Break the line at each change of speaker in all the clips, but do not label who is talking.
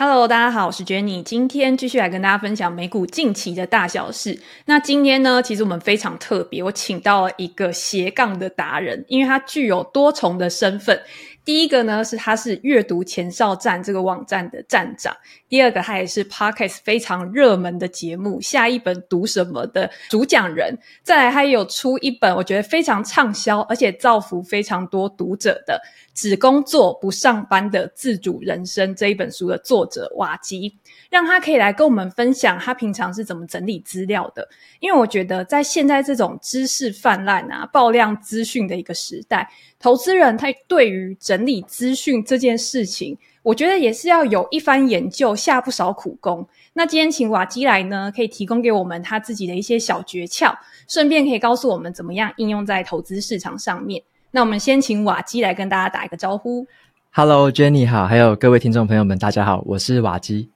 Hello，大家好，我是 Jenny，今天继续来跟大家分享美股近期的大小事。那今天呢，其实我们非常特别，我请到了一个斜杠的达人，因为他具有多重的身份。第一个呢，是他是阅读前哨站这个网站的站长；第二个，他也是 Podcast 非常热门的节目《下一本读什么》的主讲人。再来，他也有出一本我觉得非常畅销，而且造福非常多读者的《只工作不上班的自主人生》这一本书的作者瓦基，让他可以来跟我们分享他平常是怎么整理资料的。因为我觉得在现在这种知识泛滥啊、爆量资讯的一个时代。投资人他对于整理资讯这件事情，我觉得也是要有一番研究，下不少苦功。那今天请瓦基来呢，可以提供给我们他自己的一些小诀窍，顺便可以告诉我们怎么样应用在投资市场上面。那我们先请瓦基来跟大家打一个招呼。
Hello，Jenny 好，还有各位听众朋友们，大家好，我是瓦基。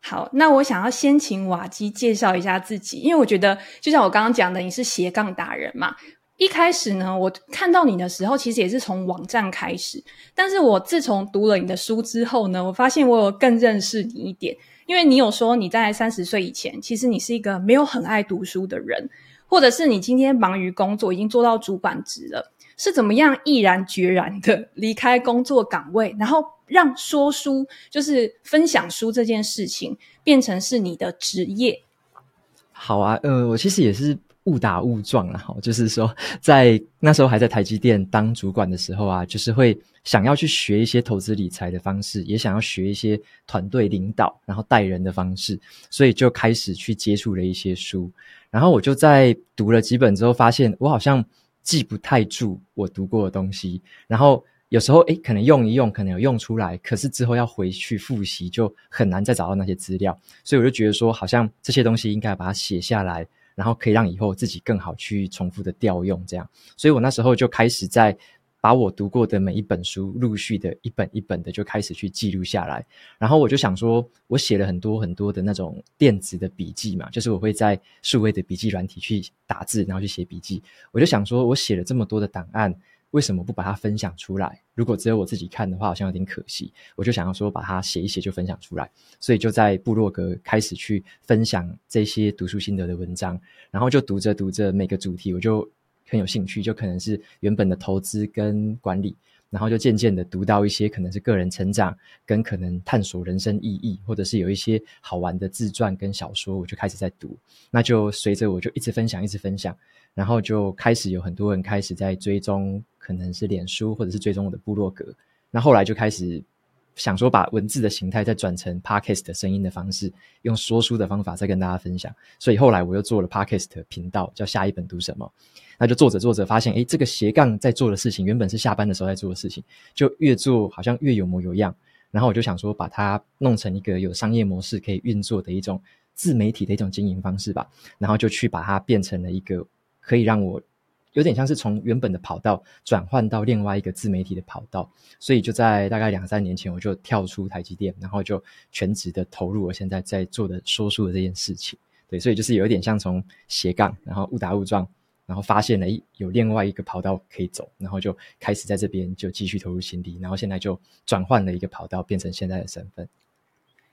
好，那我想要先请瓦基介绍一下自己，因为我觉得就像我刚刚讲的，你是斜杠达人嘛。一开始呢，我看到你的时候，其实也是从网站开始。但是我自从读了你的书之后呢，我发现我有更认识你一点。因为你有说你在三十岁以前，其实你是一个没有很爱读书的人，或者是你今天忙于工作，已经做到主管职了，是怎么样毅然决然的离开工作岗位，然后让说书，就是分享书这件事情，变成是你的职业？
好啊，呃，我其实也是。误打误撞了哈，就是说，在那时候还在台积电当主管的时候啊，就是会想要去学一些投资理财的方式，也想要学一些团队领导，然后带人的方式，所以就开始去接触了一些书。然后我就在读了几本之后，发现我好像记不太住我读过的东西。然后有时候诶，可能用一用，可能有用出来，可是之后要回去复习，就很难再找到那些资料。所以我就觉得说，好像这些东西应该把它写下来。然后可以让以后自己更好去重复的调用，这样，所以我那时候就开始在把我读过的每一本书，陆续的一本一本的就开始去记录下来。然后我就想说，我写了很多很多的那种电子的笔记嘛，就是我会在数位的笔记软体去打字，然后去写笔记。我就想说，我写了这么多的档案。为什么不把它分享出来？如果只有我自己看的话，好像有点可惜。我就想要说，把它写一写就分享出来，所以就在部落格开始去分享这些读书心得的文章。然后就读着读着，每个主题我就很有兴趣，就可能是原本的投资跟管理，然后就渐渐的读到一些可能是个人成长跟可能探索人生意义，或者是有一些好玩的自传跟小说，我就开始在读。那就随着我就一直分享，一直分享。然后就开始有很多人开始在追踪，可能是脸书或者是追踪我的部落格。那后来就开始想说，把文字的形态再转成 Podcast 的声音的方式，用说书的方法再跟大家分享。所以后来我又做了 Podcast 频道，叫下一本读什么。那就做着做着发现，诶，这个斜杠在做的事情，原本是下班的时候在做的事情，就越做好像越有模有样。然后我就想说，把它弄成一个有商业模式可以运作的一种自媒体的一种经营方式吧。然后就去把它变成了一个。可以让我有点像是从原本的跑道转换到另外一个自媒体的跑道，所以就在大概两三年前，我就跳出台积电，然后就全职的投入我现在在做的说书的这件事情。对，所以就是有一点像从斜杠，然后误打误撞，然后发现了有另外一个跑道可以走，然后就开始在这边就继续投入心力，然后现在就转换了一个跑道，变成现在的身份。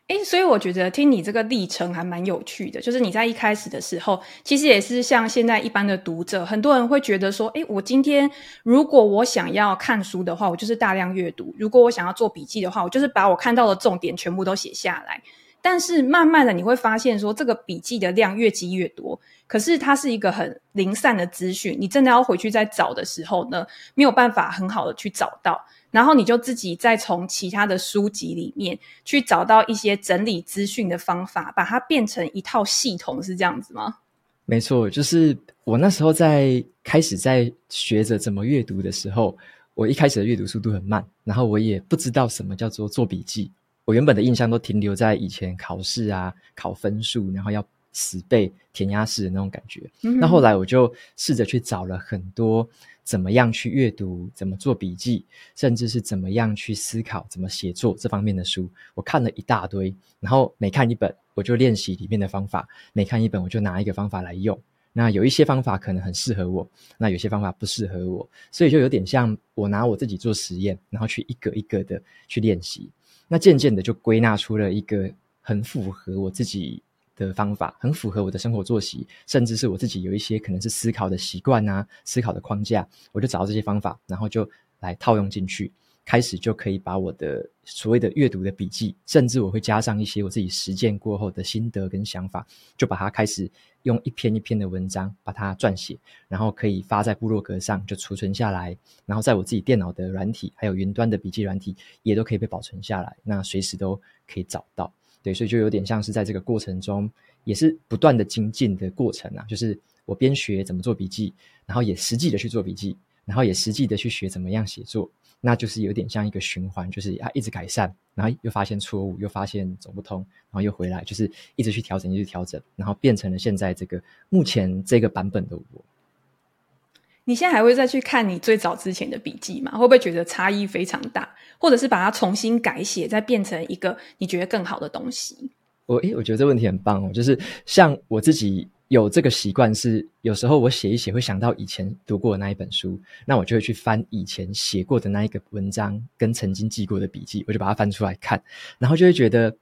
诶，所以我觉得听你这个历程还蛮有趣的，就是你在一开始的时候，其实也是像现在一般的读者，很多人会觉得说，诶，我今天如果我想要看书的话，我就是大量阅读；如果我想要做笔记的话，我就是把我看到的重点全部都写下来。但是慢慢的你会发现说，这个笔记的量越积越多，可是它是一个很零散的资讯，你真的要回去再找的时候呢，没有办法很好的去找到。然后你就自己再从其他的书籍里面去找到一些整理资讯的方法，把它变成一套系统，是这样子吗？
没错，就是我那时候在开始在学着怎么阅读的时候，我一开始的阅读速度很慢，然后我也不知道什么叫做做笔记，我原本的印象都停留在以前考试啊，考分数，然后要死背填鸭式的那种感觉。嗯。那后来我就试着去找了很多。怎么样去阅读，怎么做笔记，甚至是怎么样去思考，怎么写作这方面的书，我看了一大堆。然后每看一本，我就练习里面的方法；每看一本，我就拿一个方法来用。那有一些方法可能很适合我，那有些方法不适合我，所以就有点像我拿我自己做实验，然后去一个一个的去练习。那渐渐的就归纳出了一个很符合我自己的方法，很符合我的生活作息，甚至是我自己有一些可能是思考的习惯啊，思考的框架，我就找到这些方法，然后就来套用进去。开始就可以把我的所谓的阅读的笔记，甚至我会加上一些我自己实践过后的心得跟想法，就把它开始用一篇一篇的文章把它撰写，然后可以发在部落格上就储存下来，然后在我自己电脑的软体还有云端的笔记软体也都可以被保存下来，那随时都可以找到。对，所以就有点像是在这个过程中也是不断的精进的过程啊，就是我边学怎么做笔记，然后也实际的去做笔记，然后也实际的去学怎么样写作。那就是有点像一个循环，就是啊，一直改善，然后又发现错误，又发现走不通，然后又回来，就是一直去调整，一直调整，然后变成了现在这个目前这个版本的我。
你现在还会再去看你最早之前的笔记吗？会不会觉得差异非常大？或者是把它重新改写，再变成一个你觉得更好的东西？
我诶，我觉得这问题很棒哦，就是像我自己。有这个习惯是，有时候我写一写会想到以前读过的那一本书，那我就会去翻以前写过的那一个文章跟曾经记过的笔记，我就把它翻出来看，然后就会觉得，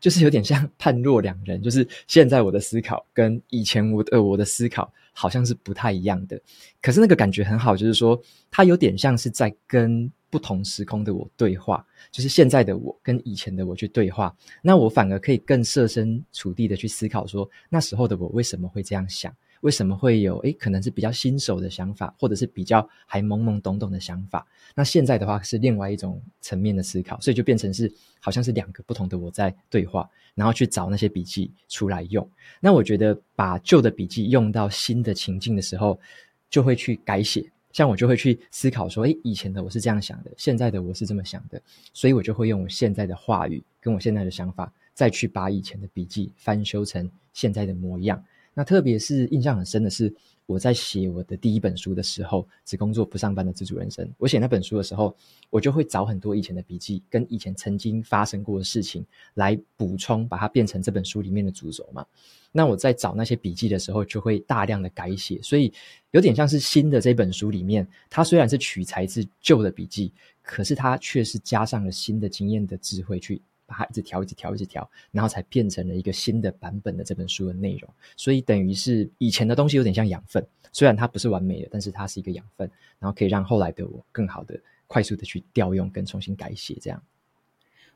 就是有点像判若两人，就是现在我的思考跟以前我的我的思考好像是不太一样的，可是那个感觉很好，就是说它有点像是在跟。不同时空的我对话，就是现在的我跟以前的我去对话，那我反而可以更设身处地的去思考说，说那时候的我为什么会这样想，为什么会有诶可能是比较新手的想法，或者是比较还懵懵懂懂的想法。那现在的话是另外一种层面的思考，所以就变成是好像是两个不同的我在对话，然后去找那些笔记出来用。那我觉得把旧的笔记用到新的情境的时候，就会去改写。像我就会去思考说，诶，以前的我是这样想的，现在的我是这么想的，所以我就会用我现在的话语跟我现在的想法，再去把以前的笔记翻修成现在的模样。那特别是印象很深的是，我在写我的第一本书的时候，《只工作不上班的自主人生》。我写那本书的时候，我就会找很多以前的笔记，跟以前曾经发生过的事情来补充，把它变成这本书里面的主轴嘛。那我在找那些笔记的时候，就会大量的改写，所以有点像是新的这本书里面，它虽然是取材自旧的笔记，可是它却是加上了新的经验的智慧去。把它一直调，一直调，一直调，然后才变成了一个新的版本的这本书的内容。所以等于是以前的东西有点像养分，虽然它不是完美的，但是它是一个养分，然后可以让后来的我更好的、快速的去调用跟重新改写。这样，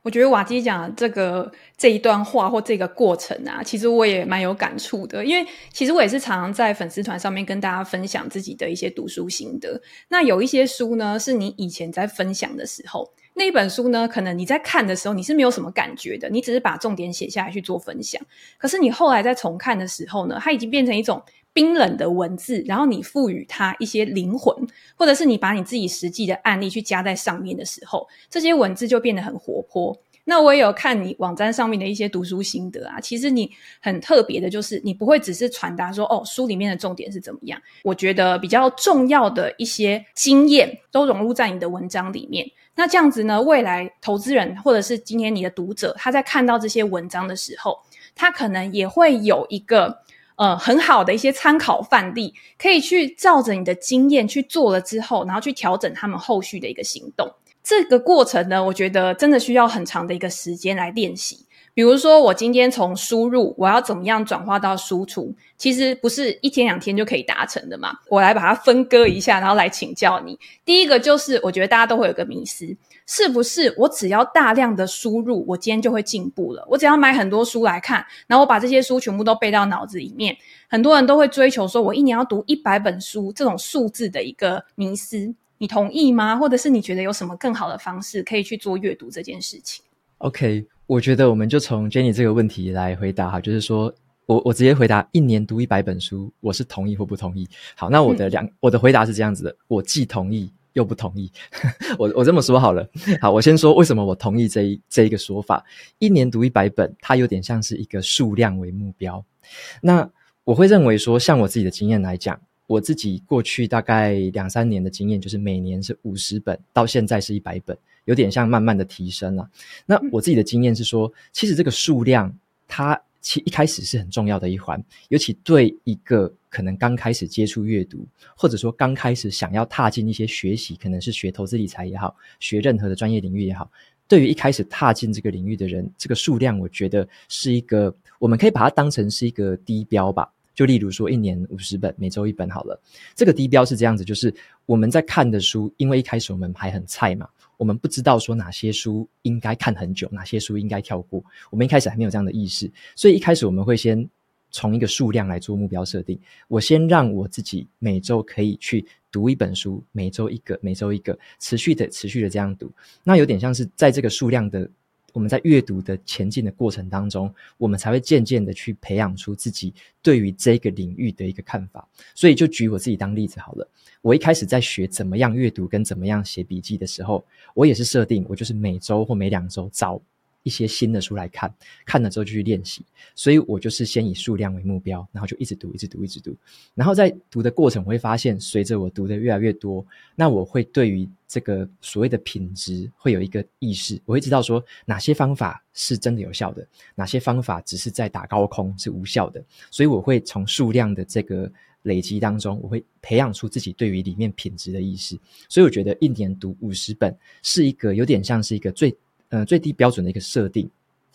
我觉得瓦基讲这个这一段话或这个过程啊，其实我也蛮有感触的，因为其实我也是常常在粉丝团上面跟大家分享自己的一些读书心得。那有一些书呢，是你以前在分享的时候。那一本书呢，可能你在看的时候你是没有什么感觉的，你只是把重点写下来去做分享。可是你后来在重看的时候呢，它已经变成一种冰冷的文字，然后你赋予它一些灵魂，或者是你把你自己实际的案例去加在上面的时候，这些文字就变得很活泼。那我也有看你网站上面的一些读书心得啊，其实你很特别的就是你不会只是传达说哦，书里面的重点是怎么样，我觉得比较重要的一些经验都融入在你的文章里面。那这样子呢，未来投资人或者是今天你的读者，他在看到这些文章的时候，他可能也会有一个呃很好的一些参考范例，可以去照着你的经验去做了之后，然后去调整他们后续的一个行动。这个过程呢，我觉得真的需要很长的一个时间来练习。比如说，我今天从输入，我要怎么样转化到输出，其实不是一天两天就可以达成的嘛。我来把它分割一下，然后来请教你。第一个就是，我觉得大家都会有个迷思，是不是我只要大量的输入，我今天就会进步了？我只要买很多书来看，然后我把这些书全部都背到脑子里面。很多人都会追求说，我一年要读一百本书，这种数字的一个迷思，你同意吗？或者是你觉得有什么更好的方式可以去做阅读这件事情
？OK。我觉得我们就从 Jenny 这个问题来回答哈，就是说我我直接回答，一年读一百本书，我是同意或不同意？好，那我的两、嗯、我的回答是这样子的，我既同意又不同意。我我这么说好了，好，我先说为什么我同意这一这一个说法。一年读一百本，它有点像是一个数量为目标。那我会认为说，像我自己的经验来讲。我自己过去大概两三年的经验，就是每年是五十本，到现在是一百本，有点像慢慢的提升了。那我自己的经验是说，其实这个数量它其一开始是很重要的一环，尤其对一个可能刚开始接触阅读，或者说刚开始想要踏进一些学习，可能是学投资理财也好，学任何的专业领域也好，对于一开始踏进这个领域的人，这个数量我觉得是一个，我们可以把它当成是一个低标吧。就例如说，一年五十本，每周一本好了。这个低标是这样子，就是我们在看的书，因为一开始我们还很菜嘛，我们不知道说哪些书应该看很久，哪些书应该跳过。我们一开始还没有这样的意识，所以一开始我们会先从一个数量来做目标设定。我先让我自己每周可以去读一本书，每周一个，每周一个，持续的、持续的这样读。那有点像是在这个数量的。我们在阅读的前进的过程当中，我们才会渐渐的去培养出自己对于这个领域的一个看法。所以，就举我自己当例子好了。我一开始在学怎么样阅读跟怎么样写笔记的时候，我也是设定我就是每周或每两周找一些新的书来看，看了之后就去练习。所以我就是先以数量为目标，然后就一直读，一直读，一直读。然后在读的过程，我会发现，随着我读的越来越多，那我会对于这个所谓的品质会有一个意识，我会知道说哪些方法是真的有效的，哪些方法只是在打高空是无效的。所以我会从数量的这个累积当中，我会培养出自己对于里面品质的意识。所以我觉得一年读五十本是一个有点像是一个最、呃、最低标准的一个设定。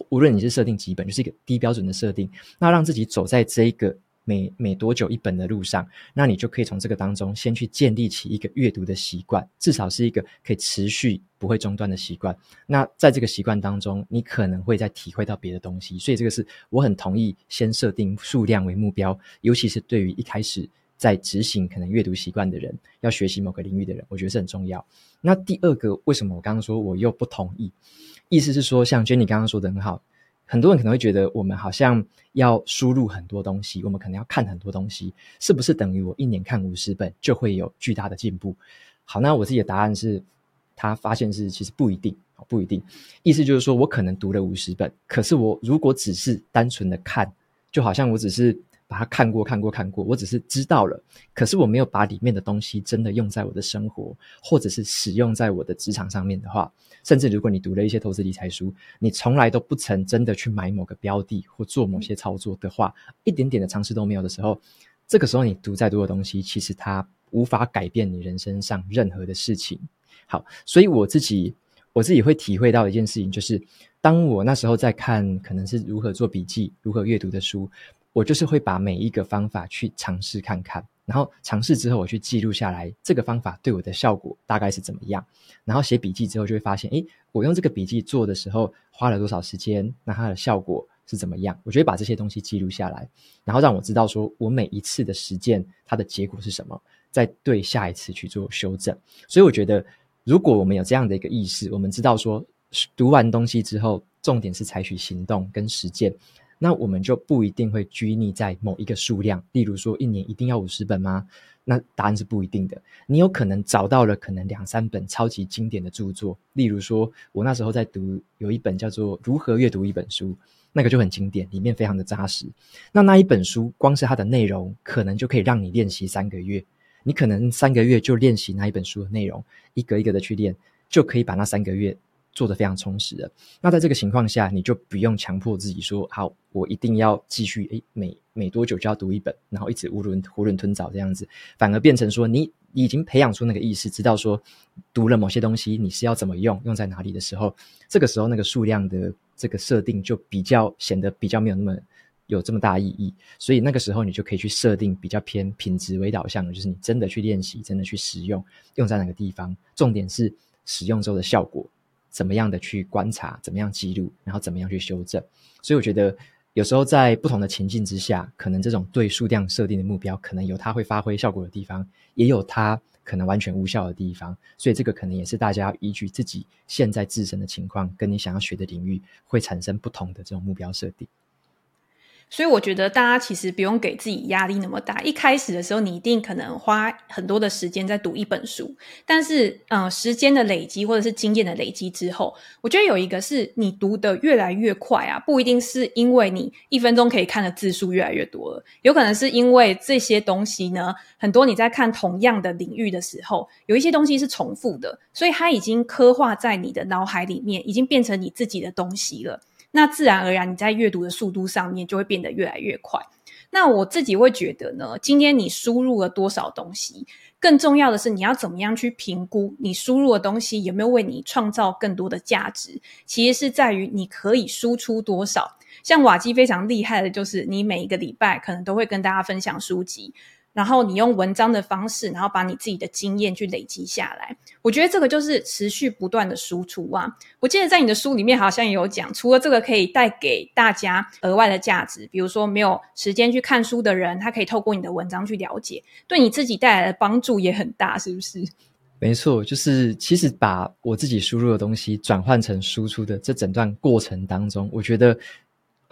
无论你是设定几本，就是一个低标准的设定，那让自己走在这一个。每每多久一本的路上，那你就可以从这个当中先去建立起一个阅读的习惯，至少是一个可以持续不会中断的习惯。那在这个习惯当中，你可能会再体会到别的东西。所以这个是我很同意先设定数量为目标，尤其是对于一开始在执行可能阅读习惯的人，要学习某个领域的人，我觉得是很重要。那第二个，为什么我刚刚说我又不同意？意思是说，像 Jenny 刚刚说的很好。很多人可能会觉得，我们好像要输入很多东西，我们可能要看很多东西，是不是等于我一年看五十本就会有巨大的进步？好，那我自己的答案是，他发现是其实不一定，不一定。意思就是说我可能读了五十本，可是我如果只是单纯的看，就好像我只是。把它看过，看过，看过。我只是知道了，可是我没有把里面的东西真的用在我的生活，或者是使用在我的职场上面的话，甚至如果你读了一些投资理财书，你从来都不曾真的去买某个标的或做某些操作的话，一点点的尝试都没有的时候，这个时候你读再多的东西，其实它无法改变你人生上任何的事情。好，所以我自己我自己会体会到一件事情，就是当我那时候在看可能是如何做笔记、如何阅读的书。我就是会把每一个方法去尝试看看，然后尝试之后我去记录下来，这个方法对我的效果大概是怎么样。然后写笔记之后就会发现，诶，我用这个笔记做的时候花了多少时间，那它的效果是怎么样？我就会把这些东西记录下来，然后让我知道说我每一次的实践它的结果是什么，再对下一次去做修正。所以我觉得，如果我们有这样的一个意识，我们知道说读完东西之后，重点是采取行动跟实践。那我们就不一定会拘泥在某一个数量，例如说一年一定要五十本吗？那答案是不一定的。你有可能找到了可能两三本超级经典的著作，例如说我那时候在读有一本叫做《如何阅读一本书》，那个就很经典，里面非常的扎实。那那一本书光是它的内容，可能就可以让你练习三个月。你可能三个月就练习那一本书的内容，一个一个的去练，就可以把那三个月。做得非常充实的，那在这个情况下，你就不用强迫自己说，好，我一定要继续，诶，每每多久就要读一本，然后一直囫囵囫囵吞枣这样子，反而变成说，你已经培养出那个意识，知道说，读了某些东西，你是要怎么用，用在哪里的时候，这个时候那个数量的这个设定就比较显得比较没有那么有这么大意义，所以那个时候你就可以去设定比较偏品质为导向的，就是你真的去练习，真的去使用，用在哪个地方，重点是使用之后的效果。怎么样的去观察，怎么样记录，然后怎么样去修正。所以我觉得有时候在不同的情境之下，可能这种对数量设定的目标，可能有它会发挥效果的地方，也有它可能完全无效的地方。所以这个可能也是大家要依据自己现在自身的情况，跟你想要学的领域，会产生不同的这种目标设定。
所以我觉得大家其实不用给自己压力那么大。一开始的时候，你一定可能花很多的时间在读一本书，但是，嗯、时间的累积或者是经验的累积之后，我觉得有一个是你读的越来越快啊，不一定是因为你一分钟可以看的字数越来越多了，有可能是因为这些东西呢，很多你在看同样的领域的时候，有一些东西是重复的，所以它已经刻画在你的脑海里面，已经变成你自己的东西了。那自然而然，你在阅读的速度上面就会变得越来越快。那我自己会觉得呢，今天你输入了多少东西，更重要的是你要怎么样去评估你输入的东西有没有为你创造更多的价值。其实是在于你可以输出多少。像瓦基非常厉害的就是，你每一个礼拜可能都会跟大家分享书籍。然后你用文章的方式，然后把你自己的经验去累积下来。我觉得这个就是持续不断的输出啊。我记得在你的书里面好像也有讲，除了这个可以带给大家额外的价值，比如说没有时间去看书的人，他可以透过你的文章去了解，对你自己带来的帮助也很大，是不是？
没错，就是其实把我自己输入的东西转换成输出的这整段过程当中，我觉得。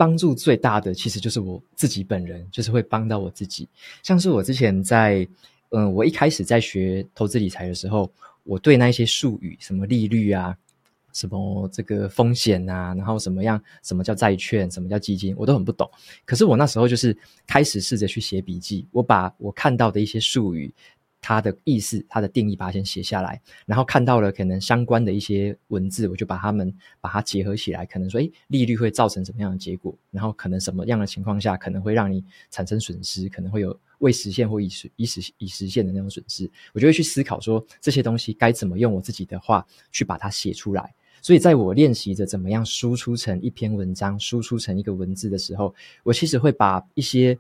帮助最大的其实就是我自己本人，就是会帮到我自己。像是我之前在，嗯、我一开始在学投资理财的时候，我对那些术语，什么利率啊，什么这个风险啊，然后什么样，什么叫债券，什么叫基金，我都很不懂。可是我那时候就是开始试着去写笔记，我把我看到的一些术语。它的意思，它的定义，把它先写下来，然后看到了可能相关的一些文字，我就把它们把它结合起来，可能说，诶，利率会造成什么样的结果？然后可能什么样的情况下可能会让你产生损失？可能会有未实现或已实已实已实现的那种损失，我就会去思考说这些东西该怎么用我自己的话去把它写出来。所以在我练习着怎么样输出成一篇文章，输出成一个文字的时候，我其实会把一些。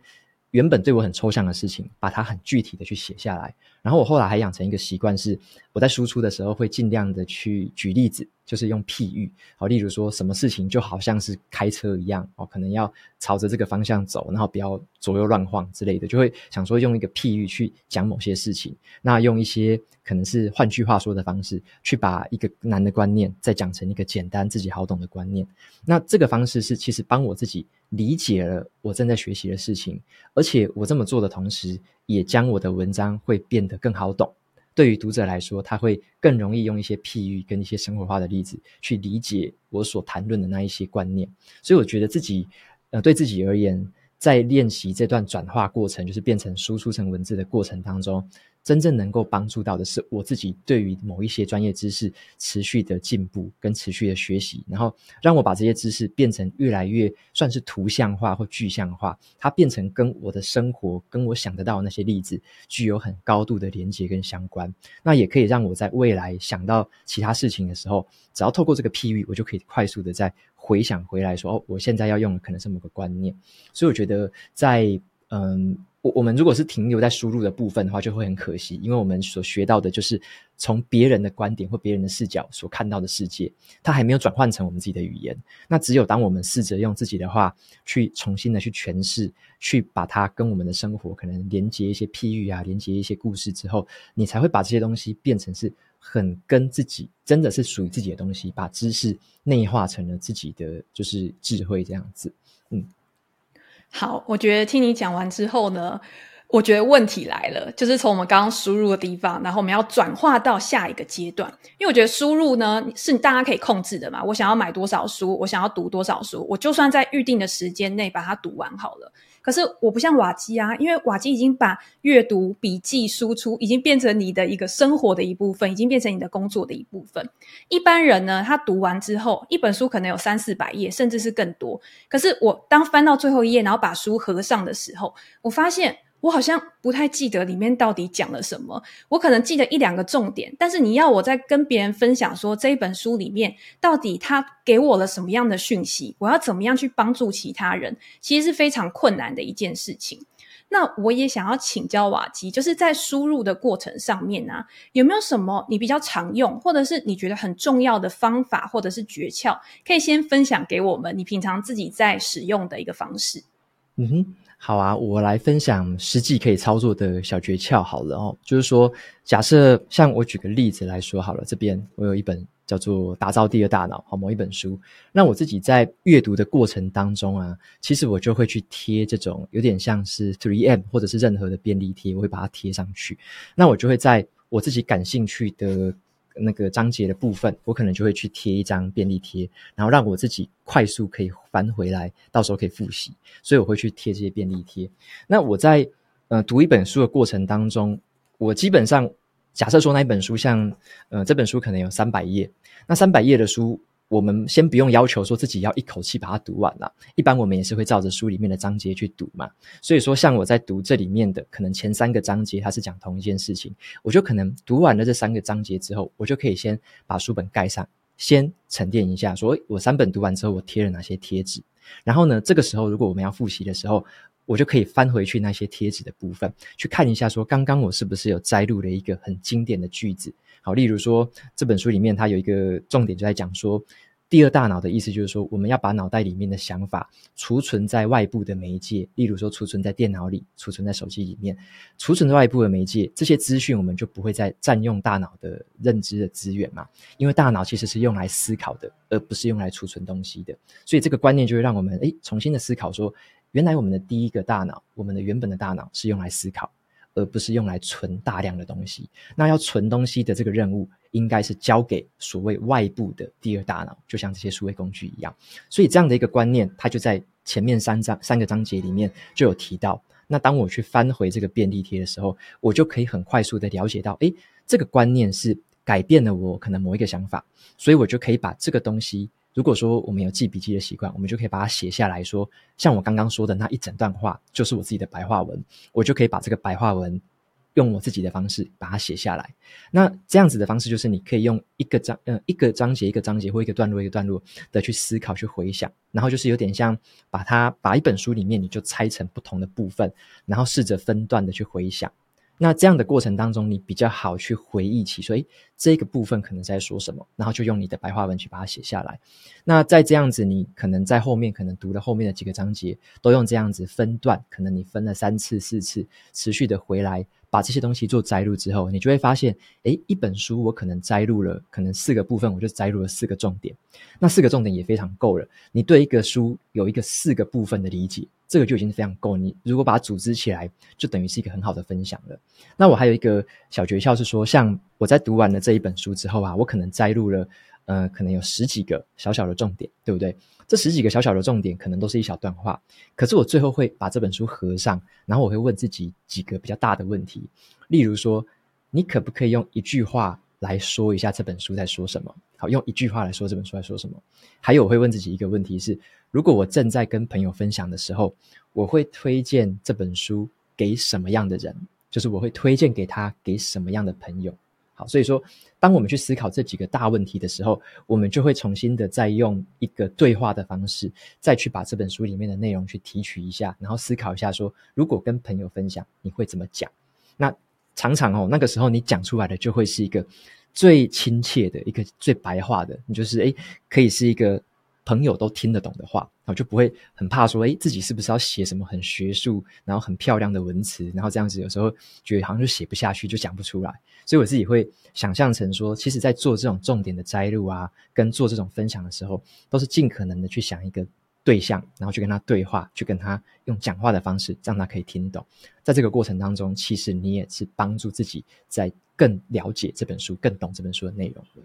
原本对我很抽象的事情，把它很具体的去写下来。然后我后来还养成一个习惯，是我在输出的时候会尽量的去举例子，就是用譬喻。好，例如说什么事情就好像是开车一样，哦，可能要朝着这个方向走，然后不要左右乱晃之类的，就会想说用一个譬喻去讲某些事情。那用一些可能是换句话说的方式，去把一个难的观念再讲成一个简单自己好懂的观念。那这个方式是其实帮我自己。理解了我正在学习的事情，而且我这么做的同时，也将我的文章会变得更好懂。对于读者来说，他会更容易用一些譬喻跟一些生活化的例子去理解我所谈论的那一些观念。所以，我觉得自己，呃，对自己而言，在练习这段转化过程，就是变成输出成文字的过程当中。真正能够帮助到的是我自己对于某一些专业知识持续的进步跟持续的学习，然后让我把这些知识变成越来越算是图像化或具象化，它变成跟我的生活跟我想得到的那些例子具有很高度的连接跟相关。那也可以让我在未来想到其他事情的时候，只要透过这个譬喻，我就可以快速的再回想回来说，哦，我现在要用的可能是某个观念。所以我觉得在嗯。我我们如果是停留在输入的部分的话，就会很可惜，因为我们所学到的就是从别人的观点或别人的视角所看到的世界，它还没有转换成我们自己的语言。那只有当我们试着用自己的话去重新的去诠释，去把它跟我们的生活可能连接一些譬喻啊，连接一些故事之后，你才会把这些东西变成是很跟自己真的是属于自己的东西，把知识内化成了自己的就是智慧这样子，嗯。
好，我觉得听你讲完之后呢，我觉得问题来了，就是从我们刚刚输入的地方，然后我们要转化到下一个阶段。因为我觉得输入呢是大家可以控制的嘛，我想要买多少书，我想要读多少书，我就算在预定的时间内把它读完好了。可是我不像瓦基啊，因为瓦基已经把阅读、笔记、输出已经变成你的一个生活的一部分，已经变成你的工作的一部分。一般人呢，他读完之后，一本书可能有三四百页，甚至是更多。可是我当翻到最后一页，然后把书合上的时候，我发现。我好像不太记得里面到底讲了什么，我可能记得一两个重点，但是你要我再跟别人分享说这一本书里面到底他给我了什么样的讯息，我要怎么样去帮助其他人，其实是非常困难的一件事情。那我也想要请教瓦基，就是在输入的过程上面啊，有没有什么你比较常用，或者是你觉得很重要的方法，或者是诀窍，可以先分享给我们，你平常自己在使用的一个方式。
嗯哼。好啊，我来分享实际可以操作的小诀窍好了哦。就是说，假设像我举个例子来说好了，这边我有一本叫做《打造第二大脑》好某一本书，那我自己在阅读的过程当中啊，其实我就会去贴这种有点像是 3M 或者是任何的便利贴，我会把它贴上去。那我就会在我自己感兴趣的。那个章节的部分，我可能就会去贴一张便利贴，然后让我自己快速可以翻回来，到时候可以复习。所以我会去贴这些便利贴。那我在呃读一本书的过程当中，我基本上假设说那一本书像呃这本书可能有三百页，那三百页的书，我们先不用要求说自己要一口气把它读完了，一般我们也是会照着书里面的章节去读嘛。所以说，像我在读这里面的可能前三个章节，它是讲同一件事情，我就可能读完了这三个章节之后，我就可以先把书本盖上，先沉淀一下，说我三本读完之后，我贴了哪些贴纸。然后呢，这个时候如果我们要复习的时候，我就可以翻回去那些贴纸的部分，去看一下说刚刚我是不是有摘录了一个很经典的句子。好，例如说这本书里面它有一个重点就在讲说，第二大脑的意思就是说，我们要把脑袋里面的想法储存在外部的媒介，例如说储存在电脑里，储存在手机里面，储存在外部的媒介，这些资讯我们就不会再占用大脑的认知的资源嘛，因为大脑其实是用来思考的，而不是用来储存东西的，所以这个观念就会让我们诶重新的思考说，原来我们的第一个大脑，我们的原本的大脑是用来思考。而不是用来存大量的东西。那要存东西的这个任务，应该是交给所谓外部的第二大脑，就像这些数位工具一样。所以这样的一个观念，它就在前面三章三个章节里面就有提到。那当我去翻回这个便利贴的时候，我就可以很快速的了解到，诶，这个观念是改变了我可能某一个想法，所以我就可以把这个东西。如果说我们有记笔记的习惯，我们就可以把它写下来说，像我刚刚说的那一整段话，就是我自己的白话文，我就可以把这个白话文用我自己的方式把它写下来。那这样子的方式，就是你可以用一个章，呃，一个章节一个章节或一个段落一个段落的去思考去回想，然后就是有点像把它把一本书里面你就拆成不同的部分，然后试着分段的去回想。那这样的过程当中，你比较好去回忆起，说哎这个部分可能在说什么，然后就用你的白话文去把它写下来。那在这样子，你可能在后面可能读了后面的几个章节，都用这样子分段，可能你分了三次、四次，持续的回来。把这些东西做摘录之后，你就会发现，诶，一本书我可能摘录了，可能四个部分，我就摘录了四个重点。那四个重点也非常够了。你对一个书有一个四个部分的理解，这个就已经非常够。你如果把它组织起来，就等于是一个很好的分享了。那我还有一个小诀窍是说，像我在读完了这一本书之后啊，我可能摘录了，呃，可能有十几个小小的重点，对不对？这十几个小小的重点，可能都是一小段话，可是我最后会把这本书合上，然后我会问自己几个比较大的问题，例如说，你可不可以用一句话来说一下这本书在说什么？好，用一句话来说这本书在说什么？还有，我会问自己一个问题是：如果我正在跟朋友分享的时候，我会推荐这本书给什么样的人？就是我会推荐给他给什么样的朋友？所以说，当我们去思考这几个大问题的时候，我们就会重新的再用一个对话的方式，再去把这本书里面的内容去提取一下，然后思考一下说，如果跟朋友分享，你会怎么讲？那常常哦，那个时候你讲出来的就会是一个最亲切的一个最白话的，你就是诶，可以是一个。朋友都听得懂的话，我就不会很怕说，诶，自己是不是要写什么很学术，然后很漂亮的文词，然后这样子有时候觉得好像就写不下去，就讲不出来。所以我自己会想象成说，其实在做这种重点的摘录啊，跟做这种分享的时候，都是尽可能的去想一个对象，然后去跟他对话，去跟他用讲话的方式，让他可以听懂。在这个过程当中，其实你也是帮助自己在更了解这本书，更懂这本书的内容的。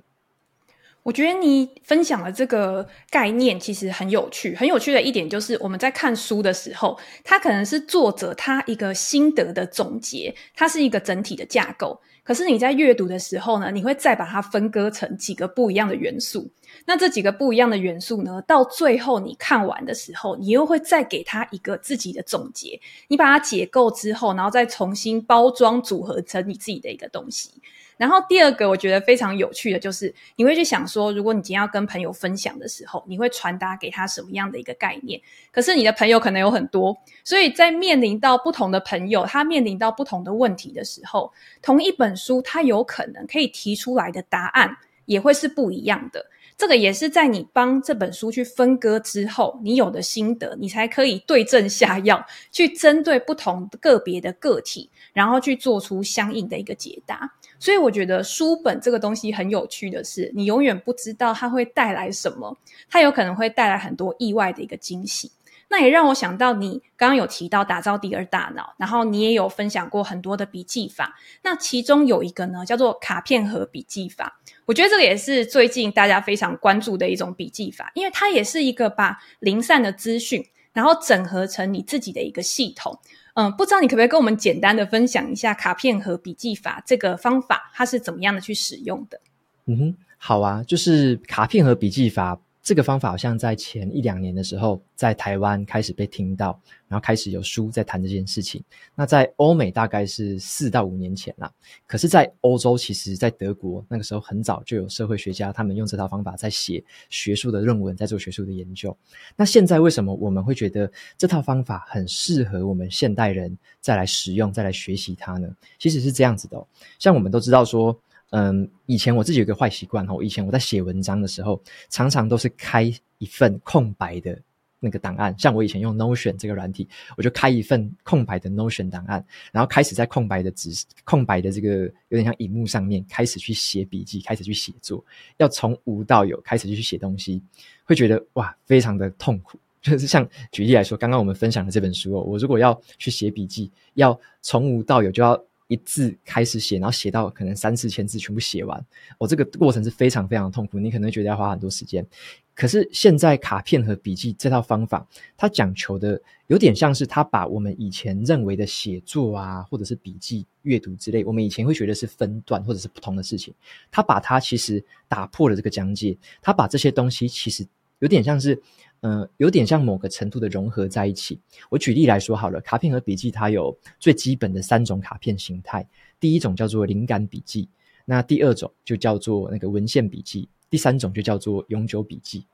我觉得你分享的这个概念其实很有趣。很有趣的一点就是，我们在看书的时候，它可能是作者他一个心得的总结，它是一个整体的架构。可是你在阅读的时候呢，你会再把它分割成几个不一样的元素。那这几个不一样的元素呢，到最后你看完的时候，你又会再给它一个自己的总结。你把它解构之后，然后再重新包装组合成你自己的一个东西。然后第二个我觉得非常有趣的就是，你会去想说，如果你今天要跟朋友分享的时候，你会传达给他什么样的一个概念？可是你的朋友可能有很多，所以在面临到不同的朋友，他面临到不同的问题的时候，同一本书，他有可能可以提出来的答案也会是不一样的。这个也是在你帮这本书去分割之后，你有的心得，你才可以对症下药，去针对不同个别的个体，然后去做出相应的一个解答。所以我觉得书本这个东西很有趣的是，你永远不知道它会带来什么，它有可能会带来很多意外的一个惊喜。那也让我想到，你刚刚有提到打造第二大脑，然后你也有分享过很多的笔记法。那其中有一个呢，叫做卡片盒笔记法。我觉得这个也是最近大家非常关注的一种笔记法，因为它也是一个把零散的资讯，然后整合成你自己的一个系统。嗯，不知道你可不可以跟我们简单的分享一下卡片和笔记法这个方法，它是怎么样的去使用的？
嗯哼，好啊，就是卡片和笔记法。这个方法好像在前一两年的时候，在台湾开始被听到，然后开始有书在谈这件事情。那在欧美大概是四到五年前啦。可是，在欧洲，其实，在德国那个时候很早就有社会学家，他们用这套方法在写学术的论文，在做学术的研究。那现在为什么我们会觉得这套方法很适合我们现代人再来使用、再来学习它呢？其实是这样子的哦，像我们都知道说。嗯，以前我自己有个坏习惯哦，以前我在写文章的时候，常常都是开一份空白的那个档案。像我以前用 Notion 这个软体，我就开一份空白的 Notion 档案，然后开始在空白的纸、空白的这个有点像荧幕上面开始去写笔记，开始去写作，要从无到有开始去写东西，会觉得哇，非常的痛苦。就是像举例来说，刚刚我们分享的这本书哦，我如果要去写笔记，要从无到有，就要。一字开始写，然后写到可能三四千字全部写完，我、哦、这个过程是非常非常痛苦，你可能觉得要花很多时间。可是现在卡片和笔记这套方法，它讲求的有点像是它把我们以前认为的写作啊，或者是笔记阅读之类，我们以前会觉得是分段或者是不同的事情，它把它其实打破了这个疆界，它把这些东西其实有点像是。嗯、有点像某个程度的融合在一起。我举例来说好了，卡片和笔记它有最基本的三种卡片形态。第一种叫做灵感笔记，那第二种就叫做那个文献笔记，第三种就叫做永久笔记。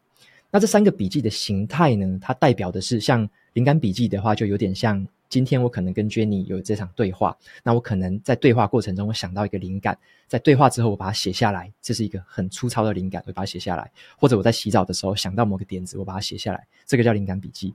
那这三个笔记的形态呢，它代表的是像灵感笔记的话，就有点像。今天我可能跟 Jenny 有这场对话，那我可能在对话过程中，我想到一个灵感，在对话之后我把它写下来，这是一个很粗糙的灵感，我把它写下来。或者我在洗澡的时候想到某个点子，我把它写下来，这个叫灵感笔记。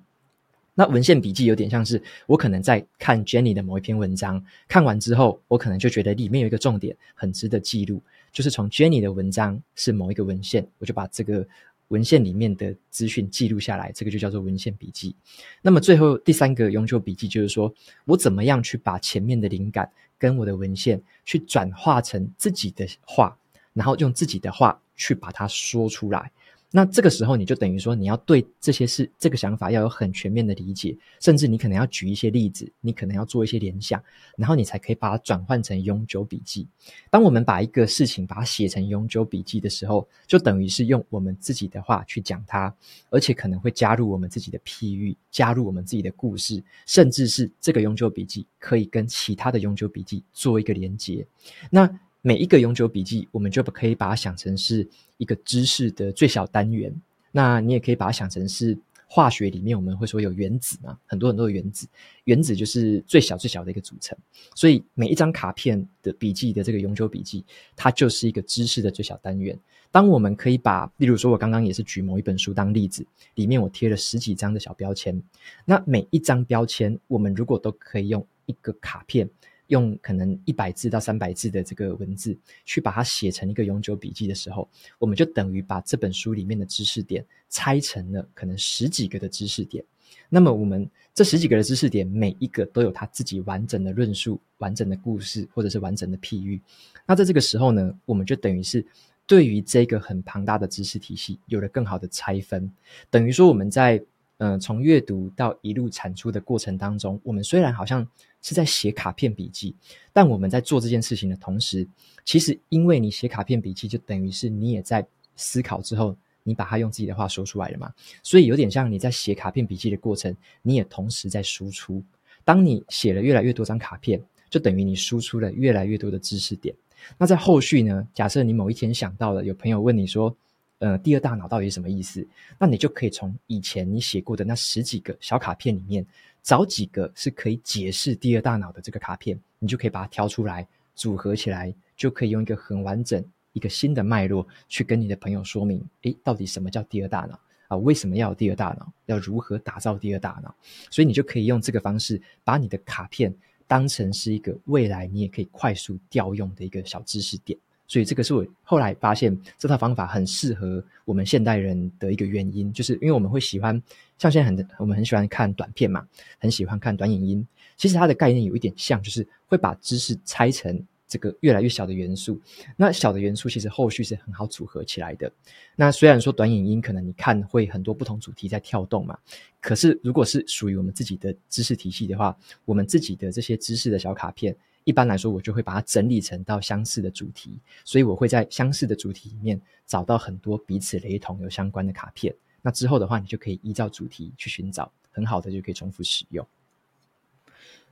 那文献笔记有点像是我可能在看 Jenny 的某一篇文章，看完之后，我可能就觉得里面有一个重点很值得记录，就是从 Jenny 的文章是某一个文献，我就把这个。文献里面的资讯记录下来，这个就叫做文献笔记。那么最后第三个永久笔记，就是说我怎么样去把前面的灵感跟我的文献去转化成自己的话，然后用自己的话去把它说出来。那这个时候，你就等于说，你要对这些事、这个想法要有很全面的理解，甚至你可能要举一些例子，你可能要做一些联想，然后你才可以把它转换成永久笔记。当我们把一个事情把它写成永久笔记的时候，就等于是用我们自己的话去讲它，而且可能会加入我们自己的譬喻，加入我们自己的故事，甚至是这个永久笔记可以跟其他的永久笔记做一个连接。那每一个永久笔记，我们就可以把它想成是一个知识的最小单元。那你也可以把它想成是化学里面我们会说有原子嘛，很多很多的原子，原子就是最小最小的一个组成。所以每一张卡片的笔记的这个永久笔记，它就是一个知识的最小单元。当我们可以把，例如说我刚刚也是举某一本书当例子，里面我贴了十几张的小标签，那每一张标签，我们如果都可以用一个卡片。用可能一百字到三百字的这个文字去把它写成一个永久笔记的时候，我们就等于把这本书里面的知识点拆成了可能十几个的知识点。那么我们这十几个的知识点，每一个都有它自己完整的论述、完整的故事，或者是完整的譬喻。那在这个时候呢，我们就等于是对于这个很庞大的知识体系有了更好的拆分，等于说我们在。嗯、从阅读到一路产出的过程当中，我们虽然好像是在写卡片笔记，但我们在做这件事情的同时，其实因为你写卡片笔记，就等于是你也在思考之后，你把它用自己的话说出来了嘛。所以有点像你在写卡片笔记的过程，你也同时在输出。当你写了越来越多张卡片，就等于你输出了越来越多的知识点。那在后续呢？假设你某一天想到了，有朋友问你说，呃，第二大脑到底是什么意思？那你就可以从以前你写过的那十几个小卡片里面，找几个是可以解释第二大脑的这个卡片，你就可以把它挑出来，组合起来，就可以用一个很完整、一个新的脉络去跟你的朋友说明：诶，到底什么叫第二大脑啊？为什么要有第二大脑？要如何打造第二大脑？所以你就可以用这个方式，把你的卡片当成是一个未来你也可以快速调用的一个小知识点。所以这个是我后来发现这套方法很适合我们现代人的一个原因，就是因为我们会喜欢，像现在很我们很喜欢看短片嘛，很喜欢看短影音。其实它的概念有一点像，就是会把知识拆成这个越来越小的元素。那小的元素其实后续是很好组合起来的。那虽然说短影音可能你看会很多不同主题在跳动嘛，可是如果是属于我们自己的知识体系的话，我们自己的这些知识的小卡片。一般来说，我就会把它整理成到相似的主题，所以我会在相似的主题里面找到很多彼此雷同、有相关的卡片。那之后的话，你就可以依照主题去寻找，很好的就可以重复使用。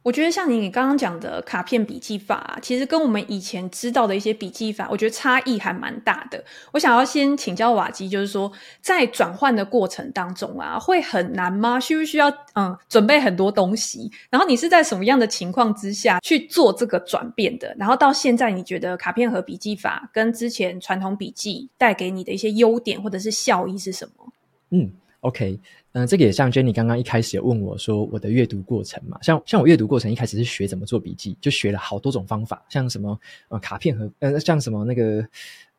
我觉得像你刚刚讲的卡片笔记法，其实跟我们以前知道的一些笔记法，我觉得差异还蛮大的。我想要先请教瓦基，就是说在转换的过程当中啊，会很难吗？需不需要嗯准备很多东西？然后你是在什么样的情况之下去做这个转变的？然后到现在，你觉得卡片和笔记法跟之前传统笔记带给你的一些优点或者是效益是什么？
嗯，OK。嗯、这个也像 Jenny 刚刚一开始有问我说我的阅读过程嘛，像像我阅读过程一开始是学怎么做笔记，就学了好多种方法，像什么呃卡片和呃像什么那个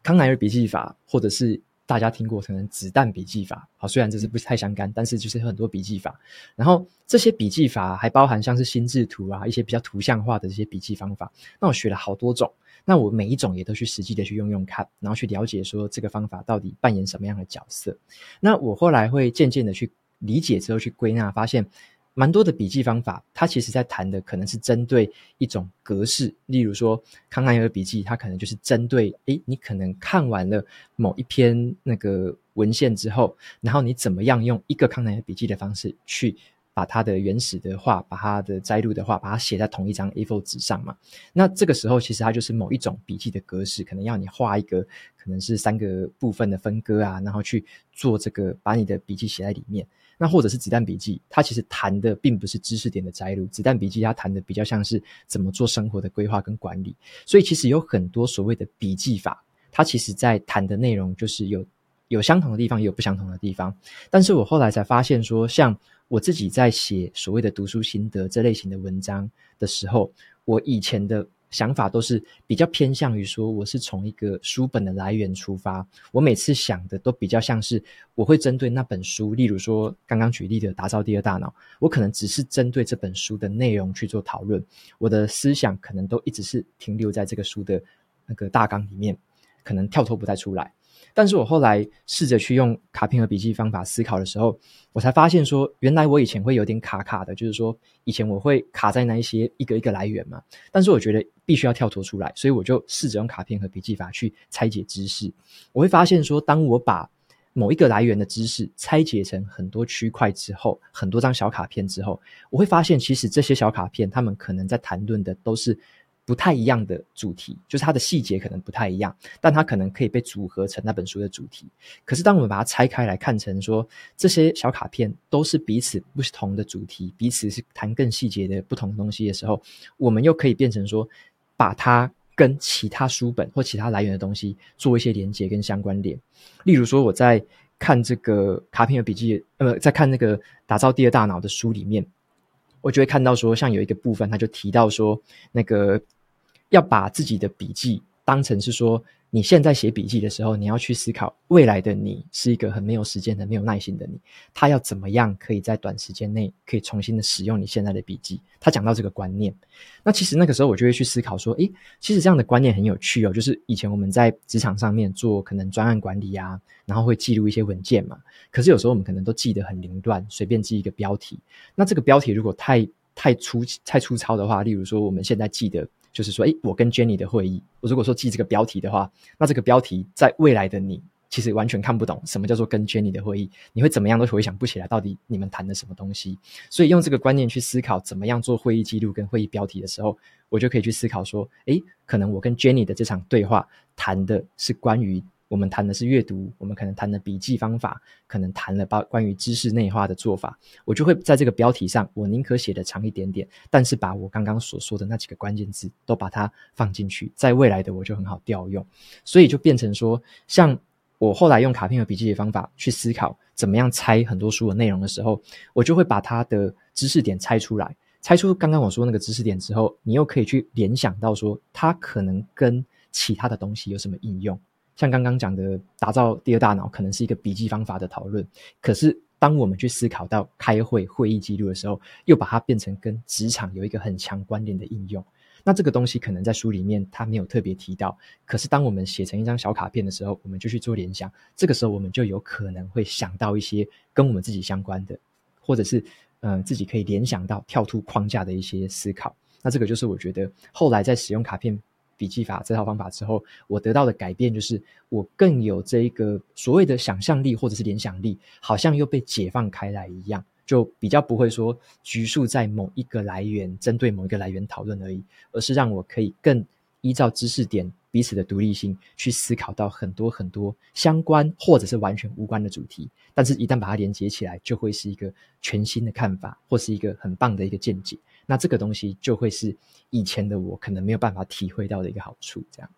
康奈尔笔记法，或者是大家听过可能子弹笔记法，好，虽然这是不太相干，但是就是很多笔记法，然后这些笔记法还包含像是心智图啊，一些比较图像化的这些笔记方法，那我学了好多种。那我每一种也都去实际的去用用看，然后去了解说这个方法到底扮演什么样的角色。那我后来会渐渐的去理解之后去归纳，发现蛮多的笔记方法，它其实在谈的可能是针对一种格式，例如说康奈尔笔记，它可能就是针对，诶，你可能看完了某一篇那个文献之后，然后你怎么样用一个康奈尔笔记的方式去。把它的原始的话，把它的摘录的话，把它写在同一张 A4 纸上嘛。那这个时候，其实它就是某一种笔记的格式，可能要你画一个，可能是三个部分的分割啊，然后去做这个，把你的笔记写在里面。那或者是子弹笔记，它其实谈的并不是知识点的摘录，子弹笔记它谈的比较像是怎么做生活的规划跟管理。所以其实有很多所谓的笔记法，它其实在谈的内容就是有有相同的地方，也有不相同的地方。但是我后来才发现说，像我自己在写所谓的读书心得这类型的文章的时候，我以前的想法都是比较偏向于说，我是从一个书本的来源出发。我每次想的都比较像是，我会针对那本书，例如说刚刚举例的打造第二大脑，我可能只是针对这本书的内容去做讨论，我的思想可能都一直是停留在这个书的那个大纲里面，可能跳脱不太出来。但是我后来试着去用卡片和笔记方法思考的时候，我才发现说，原来我以前会有点卡卡的，就是说以前我会卡在那一些一个一个来源嘛。但是我觉得必须要跳脱出来，所以我就试着用卡片和笔记法去拆解知识。我会发现说，当我把某一个来源的知识拆解成很多区块之后，很多张小卡片之后，我会发现其实这些小卡片，他们可能在谈论的都是。不太一样的主题，就是它的细节可能不太一样，但它可能可以被组合成那本书的主题。可是，当我们把它拆开来看成说，这些小卡片都是彼此不同的主题，彼此是谈更细节的不同东西的时候，我们又可以变成说，把它跟其他书本或其他来源的东西做一些连接跟相关联。例如说，我在看这个卡片和笔记，呃，在看那个打造第二大脑的书里面，我就会看到说，像有一个部分，他就提到说，那个。要把自己的笔记当成是说，你现在写笔记的时候，你要去思考未来的你是一个很没有时间的、没有耐心的你，他要怎么样可以在短时间内可以重新的使用你现在的笔记？他讲到这个观念，那其实那个时候我就会去思考说，诶，其实这样的观念很有趣哦。就是以前我们在职场上面做可能专案管理啊，然后会记录一些文件嘛，可是有时候我们可能都记得很凌乱，随便记一个标题。那这个标题如果太太粗太粗糙的话，例如说我们现在记得。就是说，诶，我跟 Jenny 的会议，我如果说记这个标题的话，那这个标题在未来的你其实完全看不懂什么叫做跟 Jenny 的会议，你会怎么样都回想不起来到底你们谈的什么东西。所以用这个观念去思考怎么样做会议记录跟会议标题的时候，我就可以去思考说，哎，可能我跟 Jenny 的这场对话谈的是关于。我们谈的是阅读，我们可能谈的笔记方法，可能谈了关关于知识内化的做法，我就会在这个标题上，我宁可写得长一点点，但是把我刚刚所说的那几个关键字都把它放进去，在未来的我就很好调用，所以就变成说，像我后来用卡片和笔记的方法去思考怎么样拆很多书的内容的时候，我就会把它的知识点拆出来，拆出刚刚我说那个知识点之后，你又可以去联想到说，它可能跟其他的东西有什么应用。像刚刚讲的，打造第二大脑可能是一个笔记方法的讨论。可是，当我们去思考到开会会议记录的时候，又把它变成跟职场有一个很强关联的应用。那这个东西可能在书里面它没有特别提到。可是，当我们写成一张小卡片的时候，我们就去做联想。这个时候，我们就有可能会想到一些跟我们自己相关的，或者是嗯、呃、自己可以联想到跳脱框架的一些思考。那这个就是我觉得后来在使用卡片笔记法这套方法之后，我得到的改变就是我更有这一个所谓的想象力或者是联想力，好像又被解放开来一样，就比较不会说拘束在某一个来源，针对某一个来源讨论而已，而是让我可以更依照知识点。彼此的独立性去思考到很多很多相关或者是完全无关的主题，但是一旦把它连接起来，就会是一个全新的看法，或是一个很棒的一个见解。那这个东西就会是以前的我可能没有办法体会到的一个好处，这样。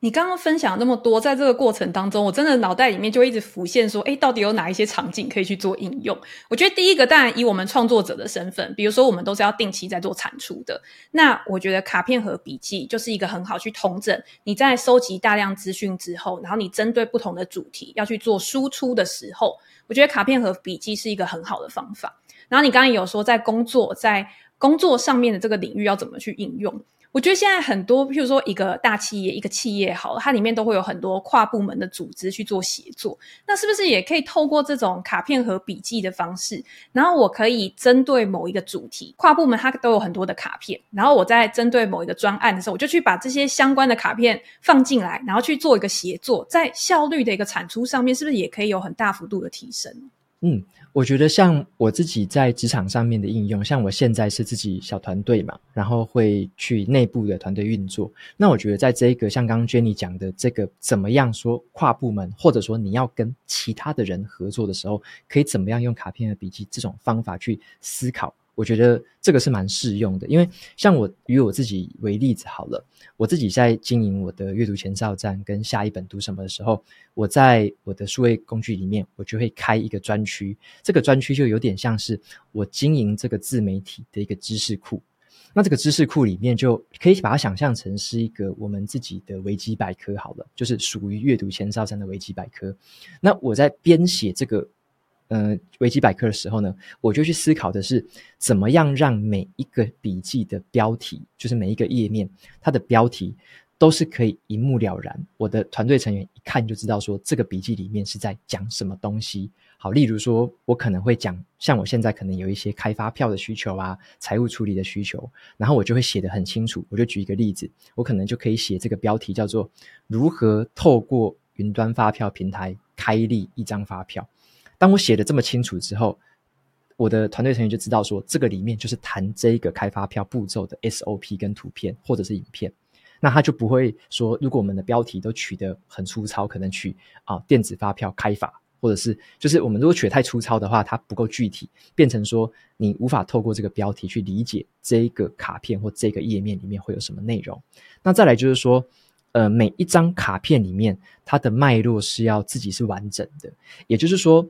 你刚刚分享那么多，在这个过程当中，我真的脑袋里面就一直浮现说，诶，到底有哪一些场景可以去做应用？我觉得第一个，当然以我们创作者的身份，比如说我们都是要定期在做产出的，那我觉得卡片和笔记就是一个很好去统整你在收集大量资讯之后，然后你针对不同的主题要去做输出的时候，我觉得卡片和笔记是一个很好的方法。然后你刚刚有说在工作，在工作上面的这个领域要怎么去应用？我觉得现在很多，譬如说一个大企业、一个企业好了，它里面都会有很多跨部门的组织去做协作。那是不是也可以透过这种卡片和笔记的方式，然后我可以针对某一个主题，跨部门它都有很多的卡片，然后我在针对某一个专案的时候，我就去把这些相关的卡片放进来，然后去做一个协作，在效率的一个产出上面，是不是也可以有很大幅度的提升？
嗯。我觉得像我自己在职场上面的应用，像我现在是自己小团队嘛，然后会去内部的团队运作。那我觉得在这一个像刚刚 Jenny 讲的这个怎么样说跨部门，或者说你要跟其他的人合作的时候，可以怎么样用卡片和笔记这种方法去思考。我觉得这个是蛮适用的，因为像我以我自己为例子好了，我自己在经营我的阅读前哨站跟下一本读什么的时候，我在我的数位工具里面，我就会开一个专区，这个专区就有点像是我经营这个自媒体的一个知识库。那这个知识库里面就可以把它想象成是一个我们自己的维基百科好了，就是属于阅读前哨站的维基百科。那我在编写这个。呃，维基百科的时候呢，我就去思考的是怎么样让每一个笔记的标题，就是每一个页面，它的标题都是可以一目了然。我的团队成员一看就知道说这个笔记里面是在讲什么东西。好，例如说我可能会讲，像我现在可能有一些开发票的需求啊，财务处理的需求，然后我就会写得很清楚。我就举一个例子，我可能就可以写这个标题叫做“如何透过云端发票平台开立一张发票”。当我写的这么清楚之后，我的团队成员就知道说，这个里面就是谈这一个开发票步骤的 SOP 跟图片或者是影片，那他就不会说，如果我们的标题都取得很粗糙，可能取啊电子发票开法，或者是就是我们如果取得太粗糙的话，它不够具体，变成说你无法透过这个标题去理解这个卡片或这个页面里面会有什么内容。那再来就是说。呃，每一张卡片里面，它的脉络是要自己是完整的，也就是说，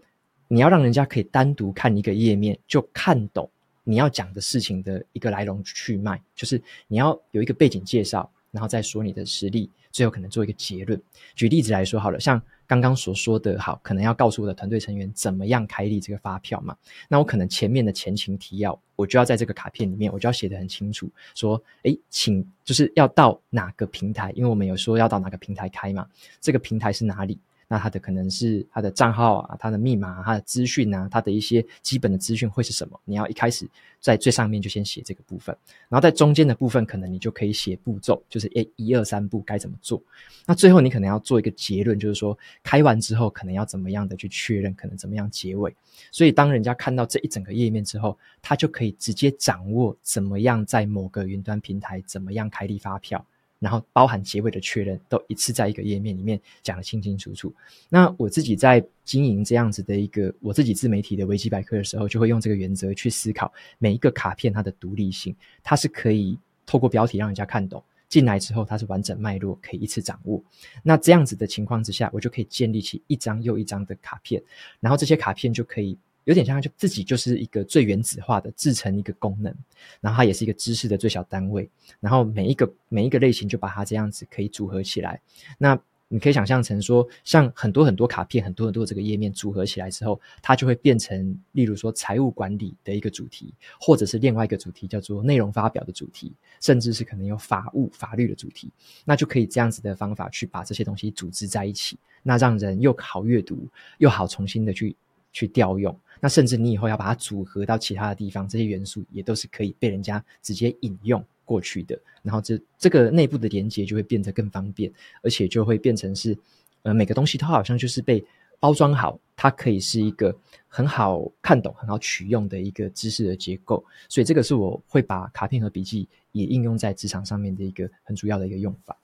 你要让人家可以单独看一个页面就看懂你要讲的事情的一个来龙去脉，就是你要有一个背景介绍，然后再说你的实例，最后可能做一个结论。举例子来说好了，像。刚刚所说的好，可能要告诉我的团队成员怎么样开立这个发票嘛？那我可能前面的前情提要，我就要在这个卡片里面，我就要写得很清楚，说，诶，请就是要到哪个平台，因为我们有说要到哪个平台开嘛，这个平台是哪里？那它的可能是它的账号啊，它的密码啊，它的资讯啊，它的一些基本的资讯会是什么？你要一开始在最上面就先写这个部分，然后在中间的部分，可能你就可以写步骤，就是诶一二三步该怎么做。那最后你可能要做一个结论，就是说开完之后可能要怎么样的去确认，可能怎么样结尾。所以当人家看到这一整个页面之后，他就可以直接掌握怎么样在某个云端平台怎么样开立发票。然后包含结尾的确认，都一次在一个页面里面讲得清清楚楚。那我自己在经营这样子的一个我自己自媒体的维基百科的时候，就会用这个原则去思考每一个卡片它的独立性，它是可以透过标题让人家看懂，进来之后它是完整脉络可以一次掌握。那这样子的情况之下，我就可以建立起一张又一张的卡片，然后这些卡片就可以。有点像，就自己就是一个最原子化的制成一个功能，然后它也是一个知识的最小单位，然后每一个每一个类型就把它这样子可以组合起来。那你可以想象成说，像很多很多卡片，很多很多这个页面组合起来之后，它就会变成，例如说财务管理的一个主题，或者是另外一个主题叫做内容发表的主题，甚至是可能有法务法律的主题，那就可以这样子的方法去把这些东西组织在一起，那让人又好阅读，又好重新的去。去调用。那甚至你以后要把它组合到其他的地方，这些元素也都是可以被人家直接引用过去的。然后这这个内部的连接就会变得更方便，而且就会变成是，呃，每个东西它好像就是被包装好，它可以是一个很好看懂、很好取用的一个知识的结构。所以这个是我会把卡片和笔记也应用在职场上面的一个很主要的一个用法。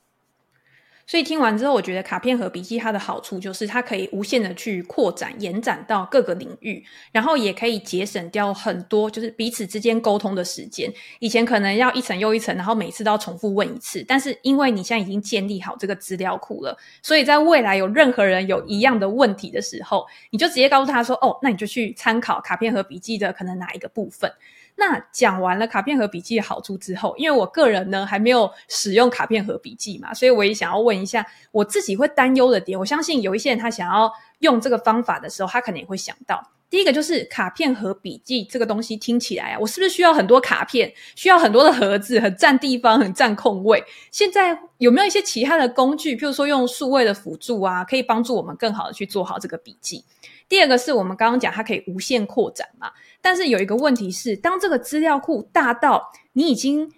所以听完之后，我觉得卡片和笔记它的好处就是它可以无限的去扩展、延展到各个领域，然后也可以节省掉很多就是彼此之间沟通的时间。以前可能要一层又一层，然后每次都要重复问一次，但是因为你现在已经建立好这个资料库了，所以在未来有任何人有一样的问题的时候，你就直接告诉他说：“哦，那你就去参考卡片和笔记的可能哪一个部分。”那讲完了卡片和笔记的好处之后，因为我个人呢还没有使用卡片和笔记嘛，所以我也想要问一下我自己会担忧的点。我相信有一些人他想要用这个方法的时候，他可能也会想到，第一个就是卡片和笔记这个东西听起来啊，我是不是需要很多卡片，需要很多的盒子，很占地方，很占空位？现在有没有一些其他的工具，譬如说用数位的辅助啊，可以帮助我们更好的去做好这个笔记？第二个是我们刚刚讲它可以无限扩展嘛。但是有一个问题是，当这个资料库大到你已经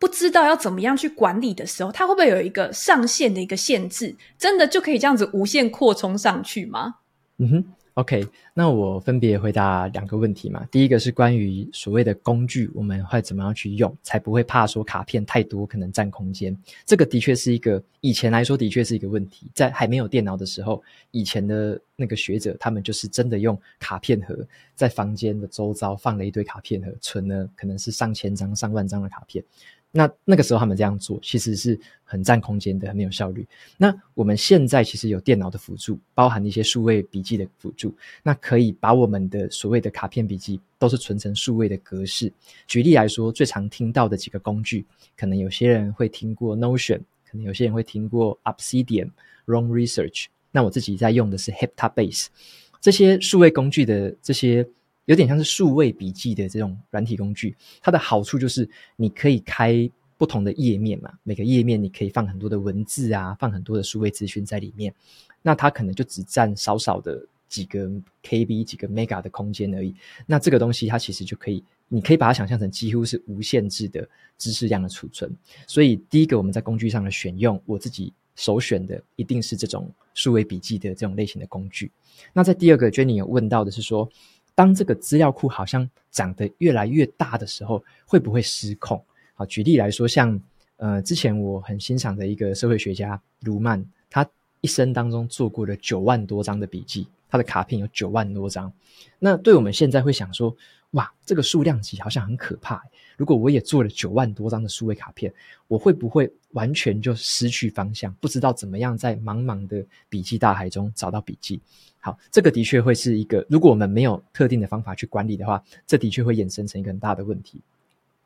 不知道要怎么样去管理的时候，它会不会有一个上限的一个限制？真的就可以这样子无限扩充上去吗？
嗯哼。OK，那我分别回答两个问题嘛。第一个是关于所谓的工具，我们会怎么样去用，才不会怕说卡片太多可能占空间。这个的确是一个以前来说的确是一个问题。在还没有电脑的时候，以前的那个学者他们就是真的用卡片盒，在房间的周遭放了一堆卡片盒，存了可能是上千张、上万张的卡片。那那个时候他们这样做，其实是很占空间的，很没有效率。那我们现在其实有电脑的辅助，包含一些数位笔记的辅助，那可以把我们的所谓的卡片笔记都是存成数位的格式。举例来说，最常听到的几个工具，可能有些人会听过 Notion，可能有些人会听过 Obsidian、Roam Research。那我自己在用的是 Hiptabase。这些数位工具的这些。有点像是数位笔记的这种软体工具，它的好处就是你可以开不同的页面嘛，每个页面你可以放很多的文字啊，放很多的数位资讯在里面，那它可能就只占少少的几个 KB、几个 Mega 的空间而已。那这个东西它其实就可以，你可以把它想象成几乎是无限制的知识量的储存。所以第一个我们在工具上的选用，我自己首选的一定是这种数位笔记的这种类型的工具。那在第二个，Jenny 有问到的是说，当这个资料库好像长得越来越大的时候，会不会失控？好，举例来说，像呃，之前我很欣赏的一个社会学家卢曼，他一生当中做过的九万多张的笔记，他的卡片有九万多张。那对我们现在会想说，哇，这个数量级好像很可怕。如果我也做了九万多张的数位卡片，我会不会完全就失去方向，不知道怎么样在茫茫的笔记大海中找到笔记？好，这个的确会是一个，如果我们没有特定的方法去管理的话，这的确会衍生成一个很大的问题。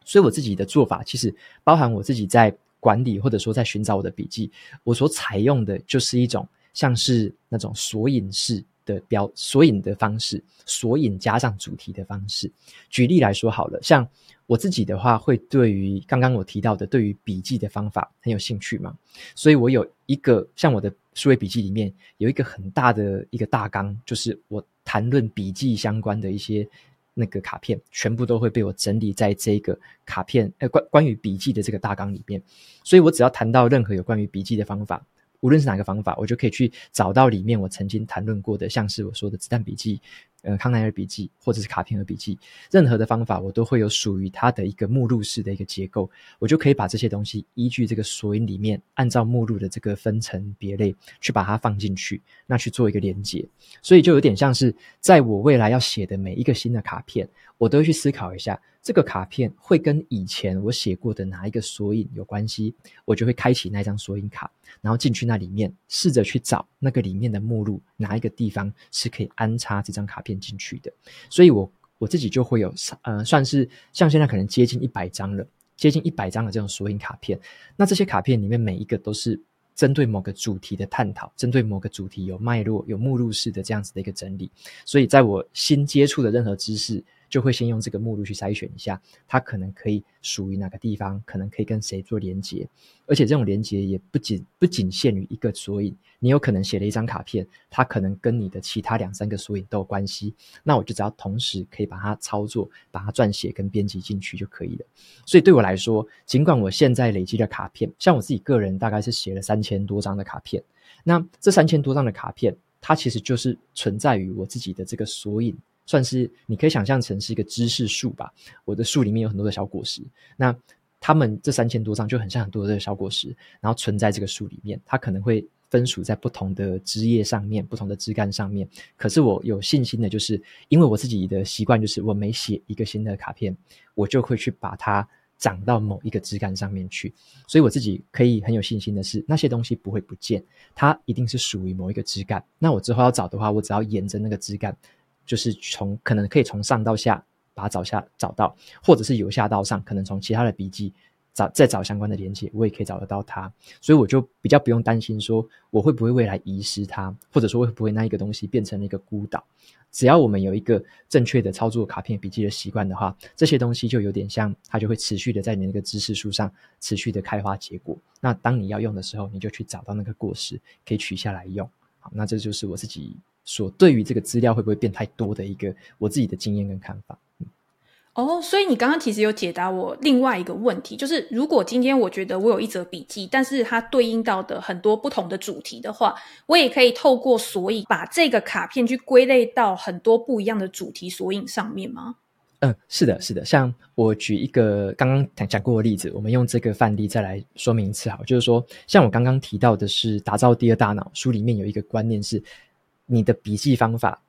所以我自己的做法，其实包含我自己在管理或者说在寻找我的笔记，我所采用的就是一种像是那种索引式的标索引的方式，索引加上主题的方式。举例来说好了，像我自己的话，会对于刚刚我提到的对于笔记的方法很有兴趣嘛，所以我有一个像我的。数位笔记里面有一个很大的一个大纲，就是我谈论笔记相关的一些那个卡片，全部都会被我整理在这个卡片，呃，关关于笔记的这个大纲里面。所以我只要谈到任何有关于笔记的方法，无论是哪个方法，我就可以去找到里面我曾经谈论过的，像是我说的子弹笔记。呃，康奈尔笔记或者是卡片和笔记，任何的方法我都会有属于它的一个目录式的一个结构，我就可以把这些东西依据这个索引里面，按照目录的这个分层别类去把它放进去，那去做一个连接。所以就有点像是在我未来要写的每一个新的卡片，我都会去思考一下，这个卡片会跟以前我写过的哪一个索引有关系，我就会开启那张索引卡，然后进去那里面，试着去找那个里面的目录哪一个地方是可以安插这张卡片进去的，所以我我自己就会有呃，算是像现在可能接近一百张了，接近一百张的这种索引卡片。那这些卡片里面每一个都是针对某个主题的探讨，针对某个主题有脉络、有目录式的这样子的一个整理。所以在我新接触的任何知识，就会先用这个目录去筛选一下，它可能可以属于哪个地方，可能可以跟谁做连接，而且这种连接也不仅不仅限于一个索引，你有可能写了一张卡片，它可能跟你的其他两三个索引都有关系，那我就只要同时可以把它操作，把它撰写跟编辑进去就可以了。所以对我来说，尽管我现在累积的卡片，像我自己个人大概是写了三千多张的卡片，那这三千多张的卡片。它其实就是存在于我自己的这个索引，算是你可以想象成是一个知识树吧。我的树里面有很多的小果实，那它们这三千多张就很像很多的小果实，然后存在这个树里面。它可能会分属在不同的枝叶上面、不同的枝干上面。可是我有信心的就是，因为我自己的习惯就是，我每写一个新的卡片，我就会去把它。长到某一个枝干上面去，所以我自己可以很有信心的是，那些东西不会不见，它一定是属于某一个枝干。那我之后要找的话，我只要沿着那个枝干，就是从可能可以从上到下把它找下找到，或者是由下到上，可能从其他的笔记找再找相关的连接，我也可以找得到它。所以我就比较不用担心说我会不会未来遗失它，或者说会不会那一个东西变成了一个孤岛。只要我们有一个正确的操作卡片笔记的习惯的话，这些东西就有点像，它就会持续的在你那个知识树上持续的开花结果。那当你要用的时候，你就去找到那个果实，可以取下来用。好，那这就是我自己所对于这个资料会不会变太多的一个我自己的经验跟看法。
哦，所以你刚刚其实有解答我另外一个问题，就是如果今天我觉得我有一则笔记，但是它对应到的很多不同的主题的话，我也可以透过索引把这个卡片去归类到很多不一样的主题索引上面吗？
嗯，是的，是的。像我举一个刚刚讲讲过的例子，我们用这个范例再来说明一次好，就是说，像我刚刚提到的是打造第二大脑，书里面有一个观念是，你的笔记方法。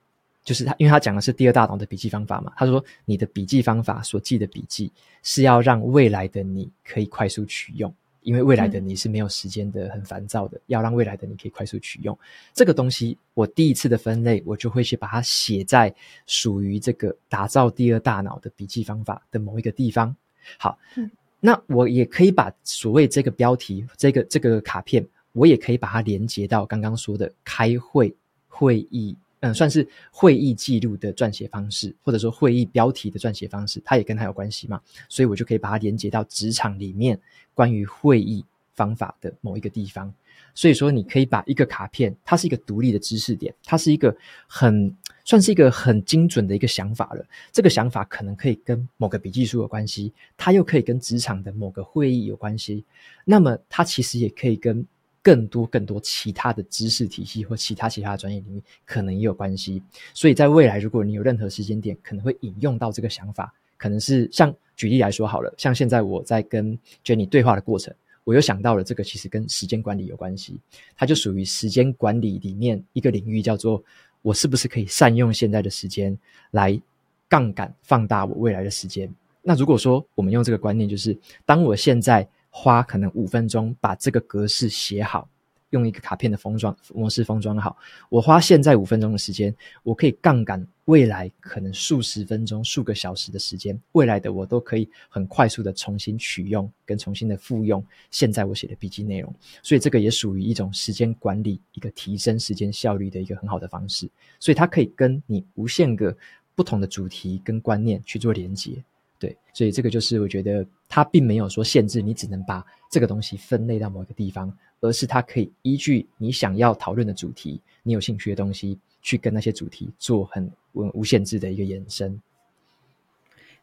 就是他，因为他讲的是第二大脑的笔记方法嘛。他说，你的笔记方法所记的笔记是要让未来的你可以快速取用，因为未来的你是没有时间的，很烦躁的，要让未来的你可以快速取用这个东西。我第一次的分类，我就会去把它写在属于这个打造第二大脑的笔记方法的某一个地方。好，嗯，那我也可以把所谓这个标题，这个这个卡片，我也可以把它连接到刚刚说的开会会议。嗯，算是会议记录的撰写方式，或者说会议标题的撰写方式，它也跟它有关系嘛，所以我就可以把它连接到职场里面关于会议方法的某一个地方。所以说，你可以把一个卡片，它是一个独立的知识点，它是一个很算是一个很精准的一个想法了。这个想法可能可以跟某个笔记书有关系，它又可以跟职场的某个会议有关系，那么它其实也可以跟。更多更多其他的知识体系或其他其他的专业领域可能也有关系，所以在未来，如果你有任何时间点可能会引用到这个想法，可能是像举例来说好了，像现在我在跟 Jenny 对话的过程，我又想到了这个其实跟时间管理有关系，它就属于时间管理里面一个领域，叫做我是不是可以善用现在的时间来杠杆放大我未来的时间？那如果说我们用这个观念，就是当我现在。花可能五分钟把这个格式写好，用一个卡片的封装模式封装好。我花现在五分钟的时间，我可以杠杆未来可能数十分钟、数个小时的时间，未来的我都可以很快速的重新取用跟重新的复用现在我写的笔记内容。所以这个也属于一种时间管理，一个提升时间效率的一个很好的方式。所以它可以跟你无限个不同的主题跟观念去做连接。对，所以这个就是我觉得它并没有说限制你只能把这个东西分类到某一个地方，而是它可以依据你想要讨论的主题，你有兴趣的东西，去跟那些主题做很无无限制的一个延伸。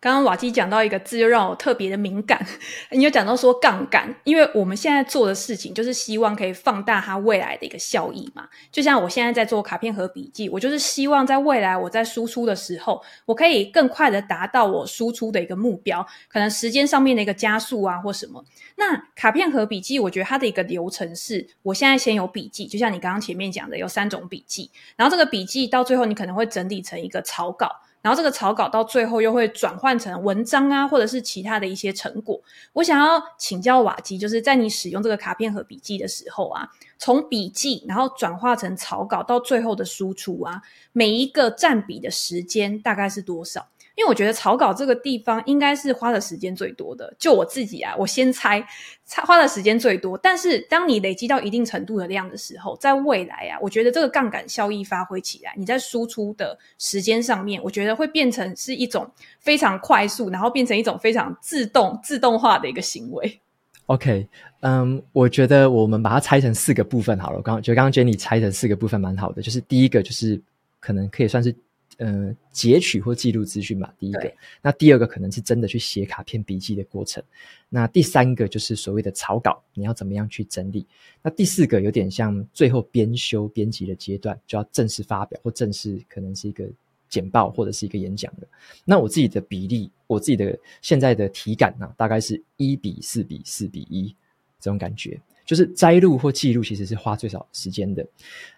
刚刚瓦基讲到一个字，就让我特别的敏感。你有讲到说杠杆，因为我们现在做的事情就是希望可以放大它未来的一个效益嘛。就像我现在在做卡片盒笔记，我就是希望在未来我在输出的时候，我可以更快的达到我输出的一个目标，可能时间上面的一个加速啊，或什么。那卡片盒笔记，我觉得它的一个流程是，我现在先有笔记，就像你刚刚前面讲的，有三种笔记，然后这个笔记到最后你可能会整理成一个草稿。然后这个草稿到最后又会转换成文章啊，或者是其他的一些成果。我想要请教瓦基，就是在你使用这个卡片和笔记的时候啊，从笔记然后转化成草稿到最后的输出啊，每一个占比的时间大概是多少？因为我觉得草稿这个地方应该是花的时间最多的。就我自己啊，我先猜，猜花的时间最多。但是当你累积到一定程度的量的时候，在未来啊，我觉得这个杠杆效益发挥起来，你在输出的时间上面，我觉得会变成是一种非常快速，然后变成一种非常自动、自动化的一个行为。
OK，嗯，我觉得我们把它拆成四个部分好了。刚觉得刚刚 Jenny 拆成四个部分蛮好的，就是第一个就是可能可以算是呃截取或记录资讯吧。第一个，那第二个可能是真的去写卡片笔记的过程。那第三个就是所谓的草稿，你要怎么样去整理？那第四个有点像最后编修编辑的阶段，就要正式发表或正式可能是一个。简报或者是一个演讲的，那我自己的比例，我自己的现在的体感呢、啊，大概是一比四比四比一这种感觉，就是摘录或记录其实是花最少时间的。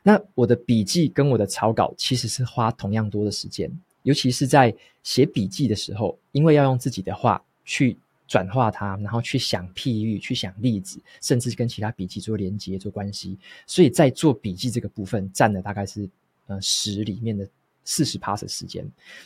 那我的笔记跟我的草稿其实是花同样多的时间，尤其是在写笔记的时候，因为要用自己的话去转化它，然后去想譬喻、去想例子，甚至跟其他笔记做连接、做关系，所以在做笔记这个部分占了大概是呃十里面的。四十趴的时间，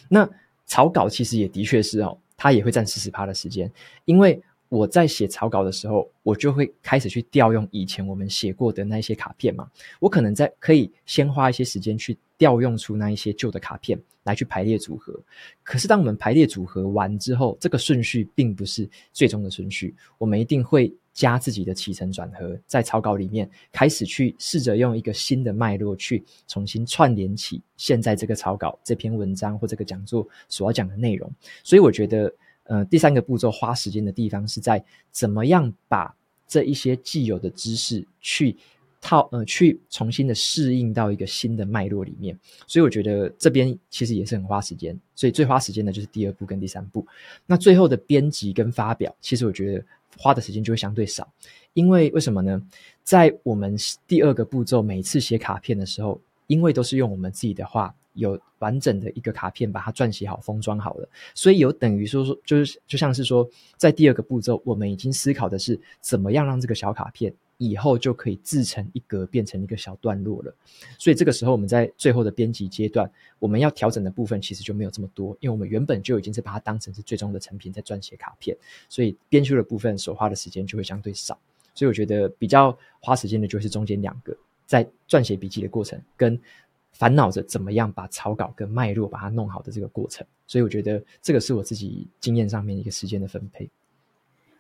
那草稿其实也的确是哦，它也会占四十趴的时间，因为我在写草稿的时候，我就会开始去调用以前我们写过的那些卡片嘛，我可能在可以先花一些时间去调用出那一些旧的卡片来去排列组合，可是当我们排列组合完之后，这个顺序并不是最终的顺序，我们一定会。加自己的起承转合，在草稿里面开始去试着用一个新的脉络去重新串联起现在这个草稿、这篇文章或这个讲座所要讲的内容。所以我觉得，呃，第三个步骤花时间的地方是在怎么样把这一些既有的知识去套，呃，去重新的适应到一个新的脉络里面。所以我觉得这边其实也是很花时间。所以最花时间的就是第二步跟第三步。那最后的编辑跟发表，其实我觉得。花的时间就会相对少，因为为什么呢？在我们第二个步骤，每次写卡片的时候，因为都是用我们自己的话，有完整的一个卡片把它撰写好、封装好了，所以有等于说说，就是就像是说，在第二个步骤，我们已经思考的是怎么样让这个小卡片。以后就可以自成一格，变成一个小段落了。所以这个时候，我们在最后的编辑阶段，我们要调整的部分其实就没有这么多，因为我们原本就已经是把它当成是最终的成品在撰写卡片，所以编修的部分所花的时间就会相对少。所以我觉得比较花时间的就是中间两个，在撰写笔记的过程，跟烦恼着怎么样把草稿跟脉络把它弄好的这个过程。所以我觉得这个是我自己经验上面一个时间的分配。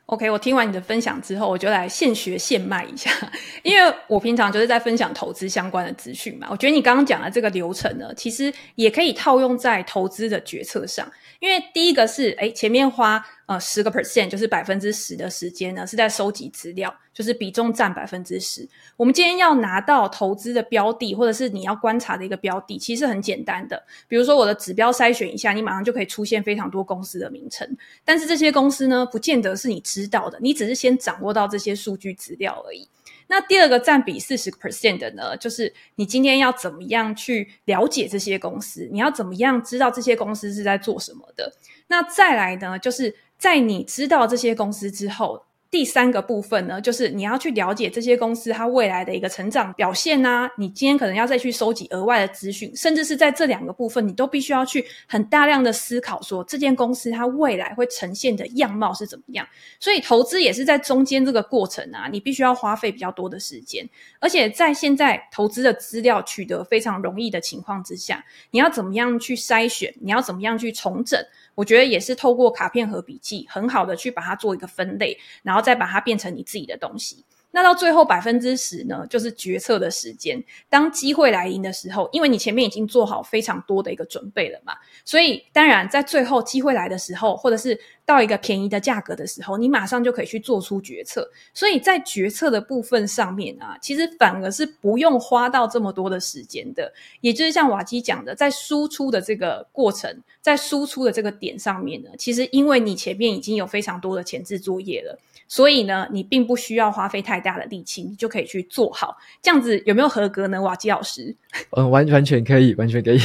OK，我听完你的分享之后，我就来现学现卖一下，因为我平常就是在分享投资相关的资讯嘛。我觉得你刚刚讲的这个流程呢，其实也可以套用在投资的决策上。因为第一个是，诶，前面花呃十个 percent，就是百分之十的时间呢，是在收集资料，就是比重占百分之十。我们今天要拿到投资的标的，或者是你要观察的一个标的，其实很简单的。比如说我的指标筛选一下，你马上就可以出现非常多公司的名称。但是这些公司呢，不见得是你知道的，你只是先掌握到这些数据资料而已。那第二个占比四十 percent 的呢，就是你今天要怎么样去了解这些公司？你要怎么样知道这些公司是在做什么的？那再来呢，就是在你知道这些公司之后。第三个部分呢，就是你要去了解这些公司它未来的一个成长表现啊。你今天可能要再去收集额外的资讯，甚至是在这两个部分，你都必须要去很大量的思考，说这间公司它未来会呈现的样貌是怎么样。所以投资也是在中间这个过程啊，你必须要花费比较多的时间。而且在现在投资的资料取得非常容易的情况之下，你要怎么样去筛选？你要怎么样去重整？我觉得也是透过卡片和笔记，很好的去把它做一个分类，然后再把它变成你自己的东西。那到最后百分之十呢，就是决策的时间。当机会来临的时候，因为你前面已经做好非常多的一个准备了嘛，所以当然在最后机会来的时候，或者是到一个便宜的价格的时候，你马上就可以去做出决策。所以在决策的部分上面啊，其实反而是不用花到这么多的时间的。也就是像瓦基讲的，在输出的这个过程，在输出的这个点上面呢，其实因为你前面已经有非常多的前置作业了。所以呢，你并不需要花费太大的力气，你就可以去做好。这样子有没有合格呢？瓦基老师？
嗯，完完全可以，完全可以，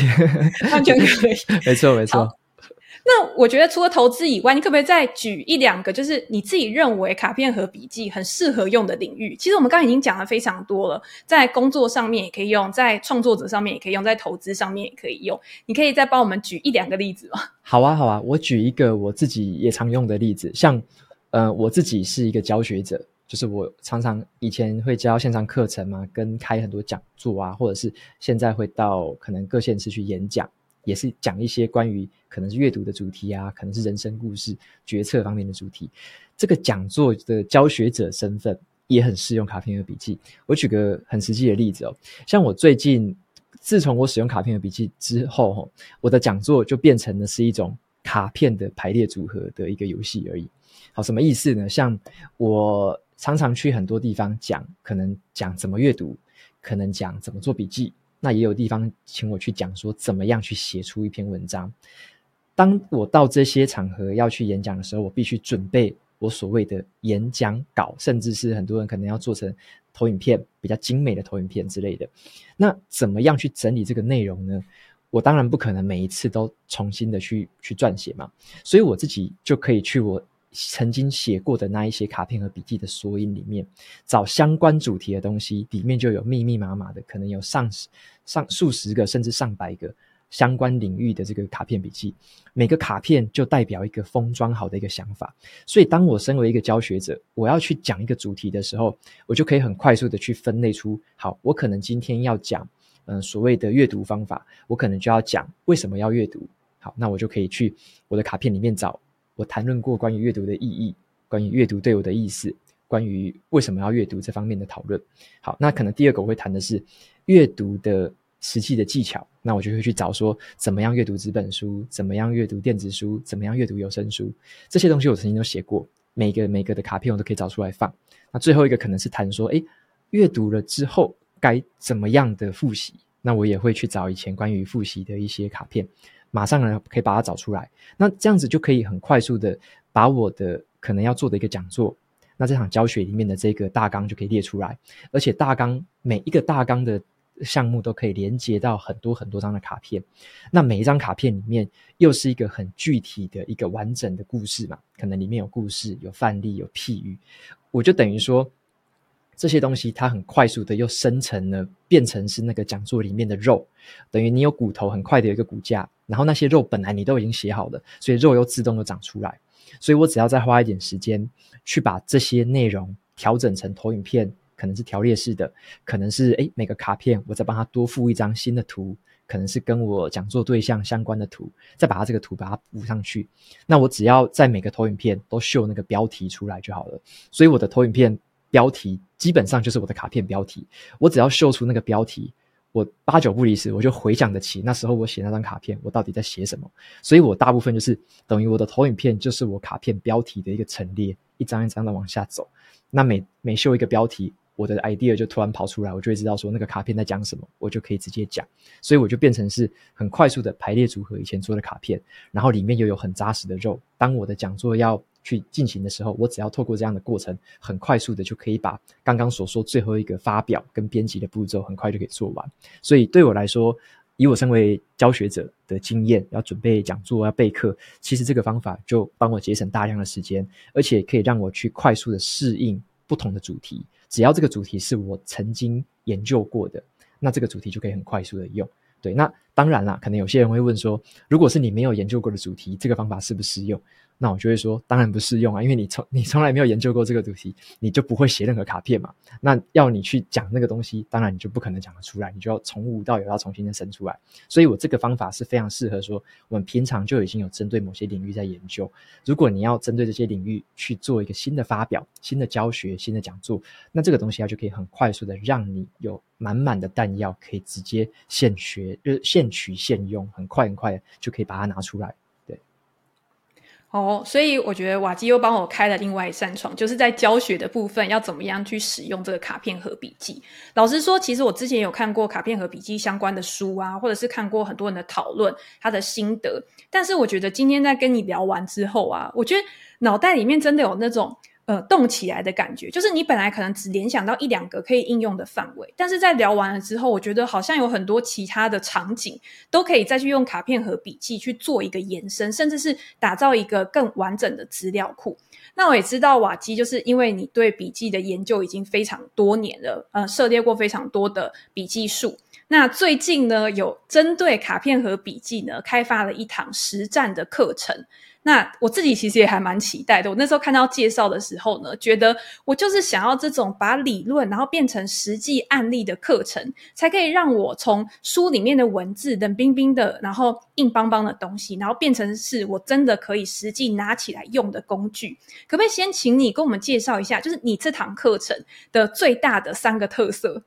完全可以。
没错，没错。
那我觉得除了投资以外，你可不可以再举一两个，就是你自己认为卡片和笔记很适合用的领域？其实我们刚刚已经讲了非常多了，在工作上面也可以用，在创作者上面也可以用，在投资上面也可以用。你可以再帮我们举一两个例子吗？
好啊，好啊，我举一个我自己也常用的例子，像，呃，我自己是一个教学者，就是我常常以前会教线上课程嘛，跟开很多讲座啊，或者是现在会到可能各县市去演讲。也是讲一些关于可能是阅读的主题啊，可能是人生故事、决策方面的主题。这个讲座的教学者身份也很适用卡片和笔记。我举个很实际的例子哦，像我最近自从我使用卡片和笔记之后，我的讲座就变成了是一种卡片的排列组合的一个游戏而已。好，什么意思呢？像我常常去很多地方讲，可能讲怎么阅读，可能讲怎么做笔记。那也有地方请我去讲说怎么样去写出一篇文章。当我到这些场合要去演讲的时候，我必须准备我所谓的演讲稿，甚至是很多人可能要做成投影片，比较精美的投影片之类的。那怎么样去整理这个内容呢？我当然不可能每一次都重新的去去撰写嘛，所以我自己就可以去我。曾经写过的那一些卡片和笔记的索引里面，找相关主题的东西，里面就有密密麻麻的，可能有上十、上数十个，甚至上百个相关领域的这个卡片笔记。每个卡片就代表一个封装好的一个想法。所以，当我身为一个教学者，我要去讲一个主题的时候，我就可以很快速的去分类出，好，我可能今天要讲，嗯、所谓的阅读方法，我可能就要讲为什么要阅读。好，那我就可以去我的卡片里面找。我谈论过关于阅读的意义，关于阅读对我的意思，关于为什么要阅读这方面的讨论。好，那可能第二个我会谈的是阅读的实际的技巧。那我就会去找说怎么样阅读纸本书，怎么样阅读电子书，怎么样阅读有声书。这些东西我曾经都写过，每个每个的卡片我都可以找出来放。那最后一个可能是谈说，诶，阅读了之后该怎么样的复习。那我也会去找以前关于复习的一些卡片。马上呢，可以把它找出来，那这样子就可以很快速的把我的可能要做的一个讲座，那这场教学里面的这个大纲就可以列出来，而且大纲每一个大纲的项目都可以连接到很多很多张的卡片，那每一张卡片里面又是一个很具体的一个完整的故事嘛，可能里面有故事、有范例、有譬喻，我就等于说。这些东西它很快速的又生成了，变成是那个讲座里面的肉，等于你有骨头，很快的有一个骨架，然后那些肉本来你都已经写好了，所以肉又自动的长出来，所以我只要再花一点时间去把这些内容调整成投影片，可能是条列式的，可能是诶每个卡片我再帮它多附一张新的图，可能是跟我讲座对象相关的图，再把它这个图把它补上去，那我只要在每个投影片都秀那个标题出来就好了，所以我的投影片。标题基本上就是我的卡片标题，我只要秀出那个标题，我八九不离十，我就回想得起那时候我写那张卡片，我到底在写什么。所以我大部分就是等于我的投影片就是我卡片标题的一个陈列，一张一张的往下走。那每每秀一个标题，我的 idea 就突然跑出来，我就会知道说那个卡片在讲什么，我就可以直接讲。所以我就变成是很快速的排列组合以前做的卡片，然后里面又有很扎实的肉。当我的讲座要去进行的时候，我只要透过这样的过程，很快速的就可以把刚刚所说最后一个发表跟编辑的步骤，很快就可以做完。所以对我来说，以我身为教学者的经验，要准备讲座要备课，其实这个方法就帮我节省大量的时间，而且可以让我去快速的适应不同的主题。只要这个主题是我曾经研究过的，那这个主题就可以很快速的用。对，那当然啦，可能有些人会问说，如果是你没有研究过的主题，这个方法适不适用？那我就会说，当然不适用啊，因为你从你从来没有研究过这个主题，你就不会写任何卡片嘛。那要你去讲那个东西，当然你就不可能讲得出来，你就要从无到有，要重新的生出来。所以我这个方法是非常适合说，我们平常就已经有针对某些领域在研究。如果你要针对这些领域去做一个新的发表、新的教学、新的讲座，那这个东西它就可以很快速的让你有满满的弹药，可以直接现学，就是现取现用，很快很快就可以把它拿出来。
哦，所以我觉得瓦基又帮我开了另外一扇窗，就是在教学的部分要怎么样去使用这个卡片和笔记。老实说，其实我之前有看过卡片和笔记相关的书啊，或者是看过很多人的讨论，他的心得。但是我觉得今天在跟你聊完之后啊，我觉得脑袋里面真的有那种呃动起来的感觉。就是你本来可能只联想到一两个可以应用的范围，但是在聊完了之后，我觉得好像有很多其他的场景都可以再去用卡片和笔记去做一个延伸，甚至是打造一个更完整的资料库。那我也知道瓦基，就是因为你对笔记的研究已经非常多年了，呃，涉猎过非常多的笔记术。那最近呢，有针对卡片和笔记呢，开发了一堂实战的课程。那我自己其实也还蛮期待的。我那时候看到介绍的时候呢，觉得我就是想要这种把理论然后变成实际案例的课程，才可以让我从书里面的文字冷冰冰的，然后硬邦邦的东西，然后变成是我真的可以实际拿起来用的工具。可不可以先请你跟我们介绍一下，就是你这堂课程的最大的三个特色？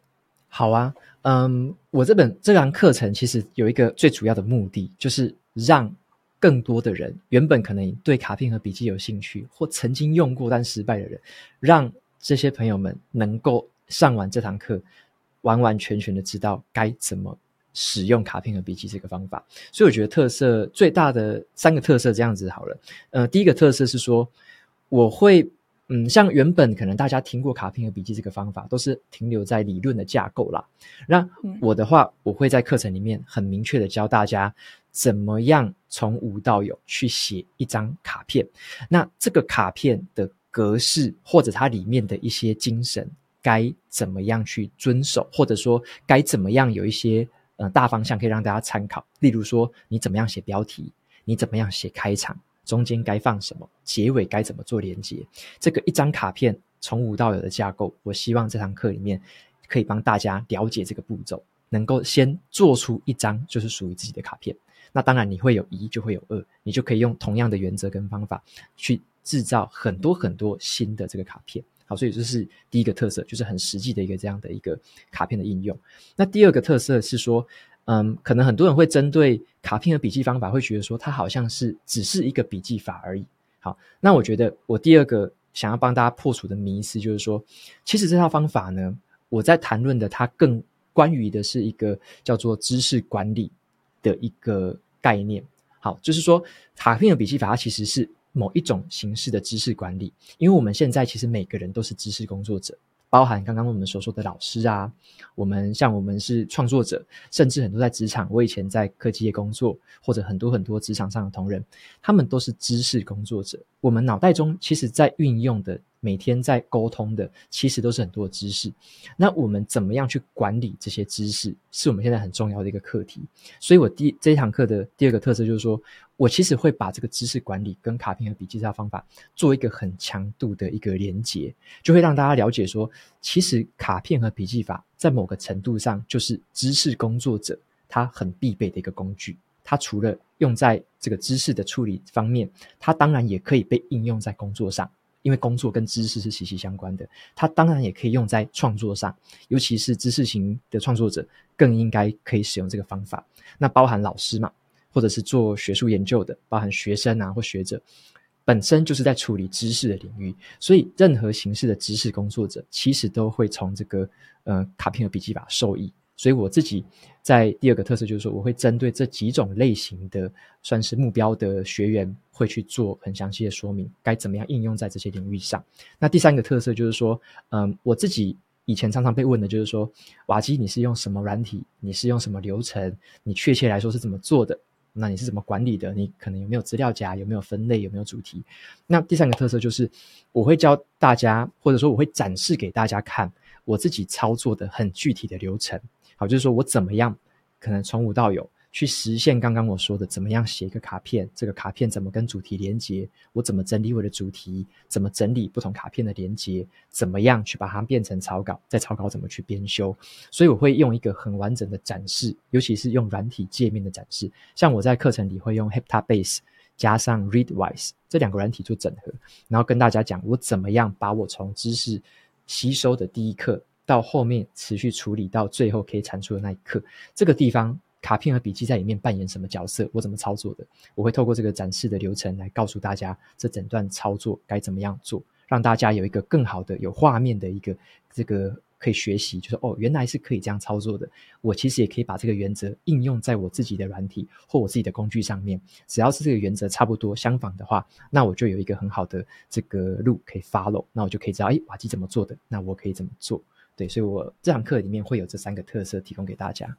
好啊，嗯，我这本这堂课程其实有一个最主要的目的，就是让。更多的人原本可能对卡片和笔记有兴趣，或曾经用过但失败的人，让这些朋友们能够上完这堂课，完完全全的知道该怎么使用卡片和笔记这个方法。所以我觉得特色最大的三个特色这样子好了。呃，第一个特色是说，我会嗯，像原本可能大家听过卡片和笔记这个方法，都是停留在理论的架构啦。那我的话，我会在课程里面很明确的教大家。怎么样从无到有去写一张卡片？那这个卡片的格式或者它里面的一些精神，该怎么样去遵守？或者说该怎么样有一些呃大方向可以让大家参考？例如说你怎么样写标题？你怎么样写开场？中间该放什么？结尾该怎么做连接？这个一张卡片从无到有的架构，我希望这堂课里面可以帮大家了解这个步骤，能够先做出一张就是属于自己的卡片。那当然，你会有一就会有二，你就可以用同样的原则跟方法去制造很多很多新的这个卡片。好，所以这是第一个特色，就是很实际的一个这样的一个卡片的应用。那第二个特色是说，嗯，可能很多人会针对卡片和笔记方法，会觉得说它好像是只是一个笔记法而已。好，那我觉得我第二个想要帮大家破除的迷思就是说，其实这套方法呢，我在谈论的它更关于的是一个叫做知识管理的一个。概念好，就是说卡片的笔记法，它其实是某一种形式的知识管理。因为我们现在其实每个人都是知识工作者，包含刚刚我们所说的老师啊，我们像我们是创作者，甚至很多在职场，我以前在科技业工作，或者很多很多职场上的同仁，他们都是知识工作者。我们脑袋中其实在运用的。每天在沟通的，其实都是很多的知识。那我们怎么样去管理这些知识，是我们现在很重要的一个课题。所以我第这一堂课的第二个特色就是说，我其实会把这个知识管理跟卡片和笔记这套方法做一个很强度的一个连结，就会让大家了解说，其实卡片和笔记法在某个程度上就是知识工作者他很必备的一个工具。它除了用在这个知识的处理方面，它当然也可以被应用在工作上。因为工作跟知识是息息相关的，它当然也可以用在创作上，尤其是知识型的创作者更应该可以使用这个方法。那包含老师嘛，或者是做学术研究的，包含学生啊或学者，本身就是在处理知识的领域，所以任何形式的知识工作者其实都会从这个呃卡片和笔记法受益。所以我自己在第二个特色就是说，我会针对这几种类型的算是目标的学员，会去做很详细的说明，该怎么样应用在这些领域上。那第三个特色就是说，嗯，我自己以前常常被问的就是说，瓦基你是用什么软体？你是用什么流程？你确切来说是怎么做的？那你是怎么管理的？你可能有没有资料夹？有没有分类？有没有主题？那第三个特色就是，我会教大家，或者说我会展示给大家看我自己操作的很具体的流程。好，就是说我怎么样可能从无到有去实现刚刚我说的，怎么样写一个卡片，这个卡片怎么跟主题连接，我怎么整理我的主题，怎么整理不同卡片的连接，怎么样去把它变成草稿，在草稿怎么去编修，所以我会用一个很完整的展示，尤其是用软体界面的展示，像我在课程里会用 Heptabase 加上 Readwise 这两个软体做整合，然后跟大家讲我怎么样把我从知识吸收的第一课。到后面持续处理到最后可以产出的那一刻，这个地方卡片和笔记在里面扮演什么角色？我怎么操作的？我会透过这个展示的流程来告诉大家，这整段操作该怎么样做，让大家有一个更好的有画面的一个这个可以学习，就是哦，原来是可以这样操作的。我其实也可以把这个原则应用在我自己的软体或我自己的工具上面。只要是这个原则差不多相仿的话，那我就有一个很好的这个路可以 follow。那我就可以知道，哎，瓦基怎么做的，那我可以怎么做？对，所以我这堂课里面会有这三个特色提供给大家。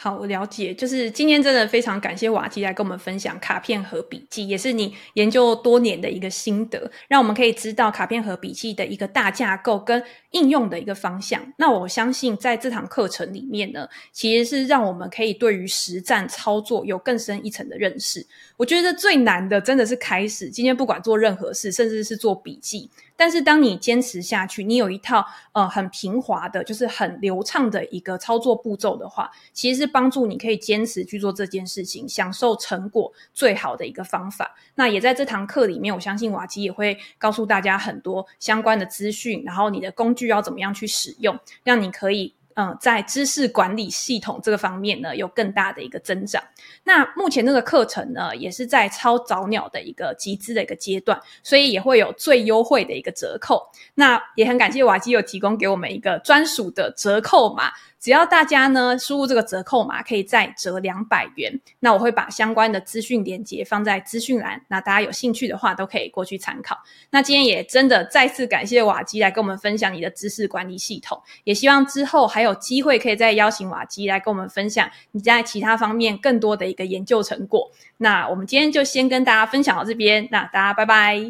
好，我了解。就是今天真的非常感谢瓦基来跟我们分享卡片和笔记，也是你研究多年的一个心得，让我们可以知道卡片和笔记的一个大架构跟应用的一个方向。那我相信在这堂课程里面呢，其实是让我们可以对于实战操作有更深一层的认识。我觉得最难的真的是开始，今天不管做任何事，甚至是做笔记。但是，当你坚持下去，你有一套呃很平滑的，就是很流畅的一个操作步骤的话，其实是帮助你可以坚持去做这件事情，享受成果最好的一个方法。那也在这堂课里面，我相信瓦奇也会告诉大家很多相关的资讯，然后你的工具要怎么样去使用，让你可以。嗯，在知识管理系统这个方面呢，有更大的一个增长。那目前这个课程呢，也是在超早鸟的一个集资的一个阶段，所以也会有最优惠的一个折扣。那也很感谢瓦基有提供给我们一个专属的折扣码。只要大家呢输入这个折扣码，可以再折两百元。那我会把相关的资讯连接放在资讯栏，那大家有兴趣的话都可以过去参考。那今天也真的再次感谢瓦基来跟我们分享你的知识管理系统，也希望之后还有机会可以再邀请瓦基来跟我们分享你在其他方面更多的一个研究成果。那我们今天就先跟大家分享到这边，那大家拜拜，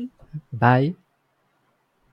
拜。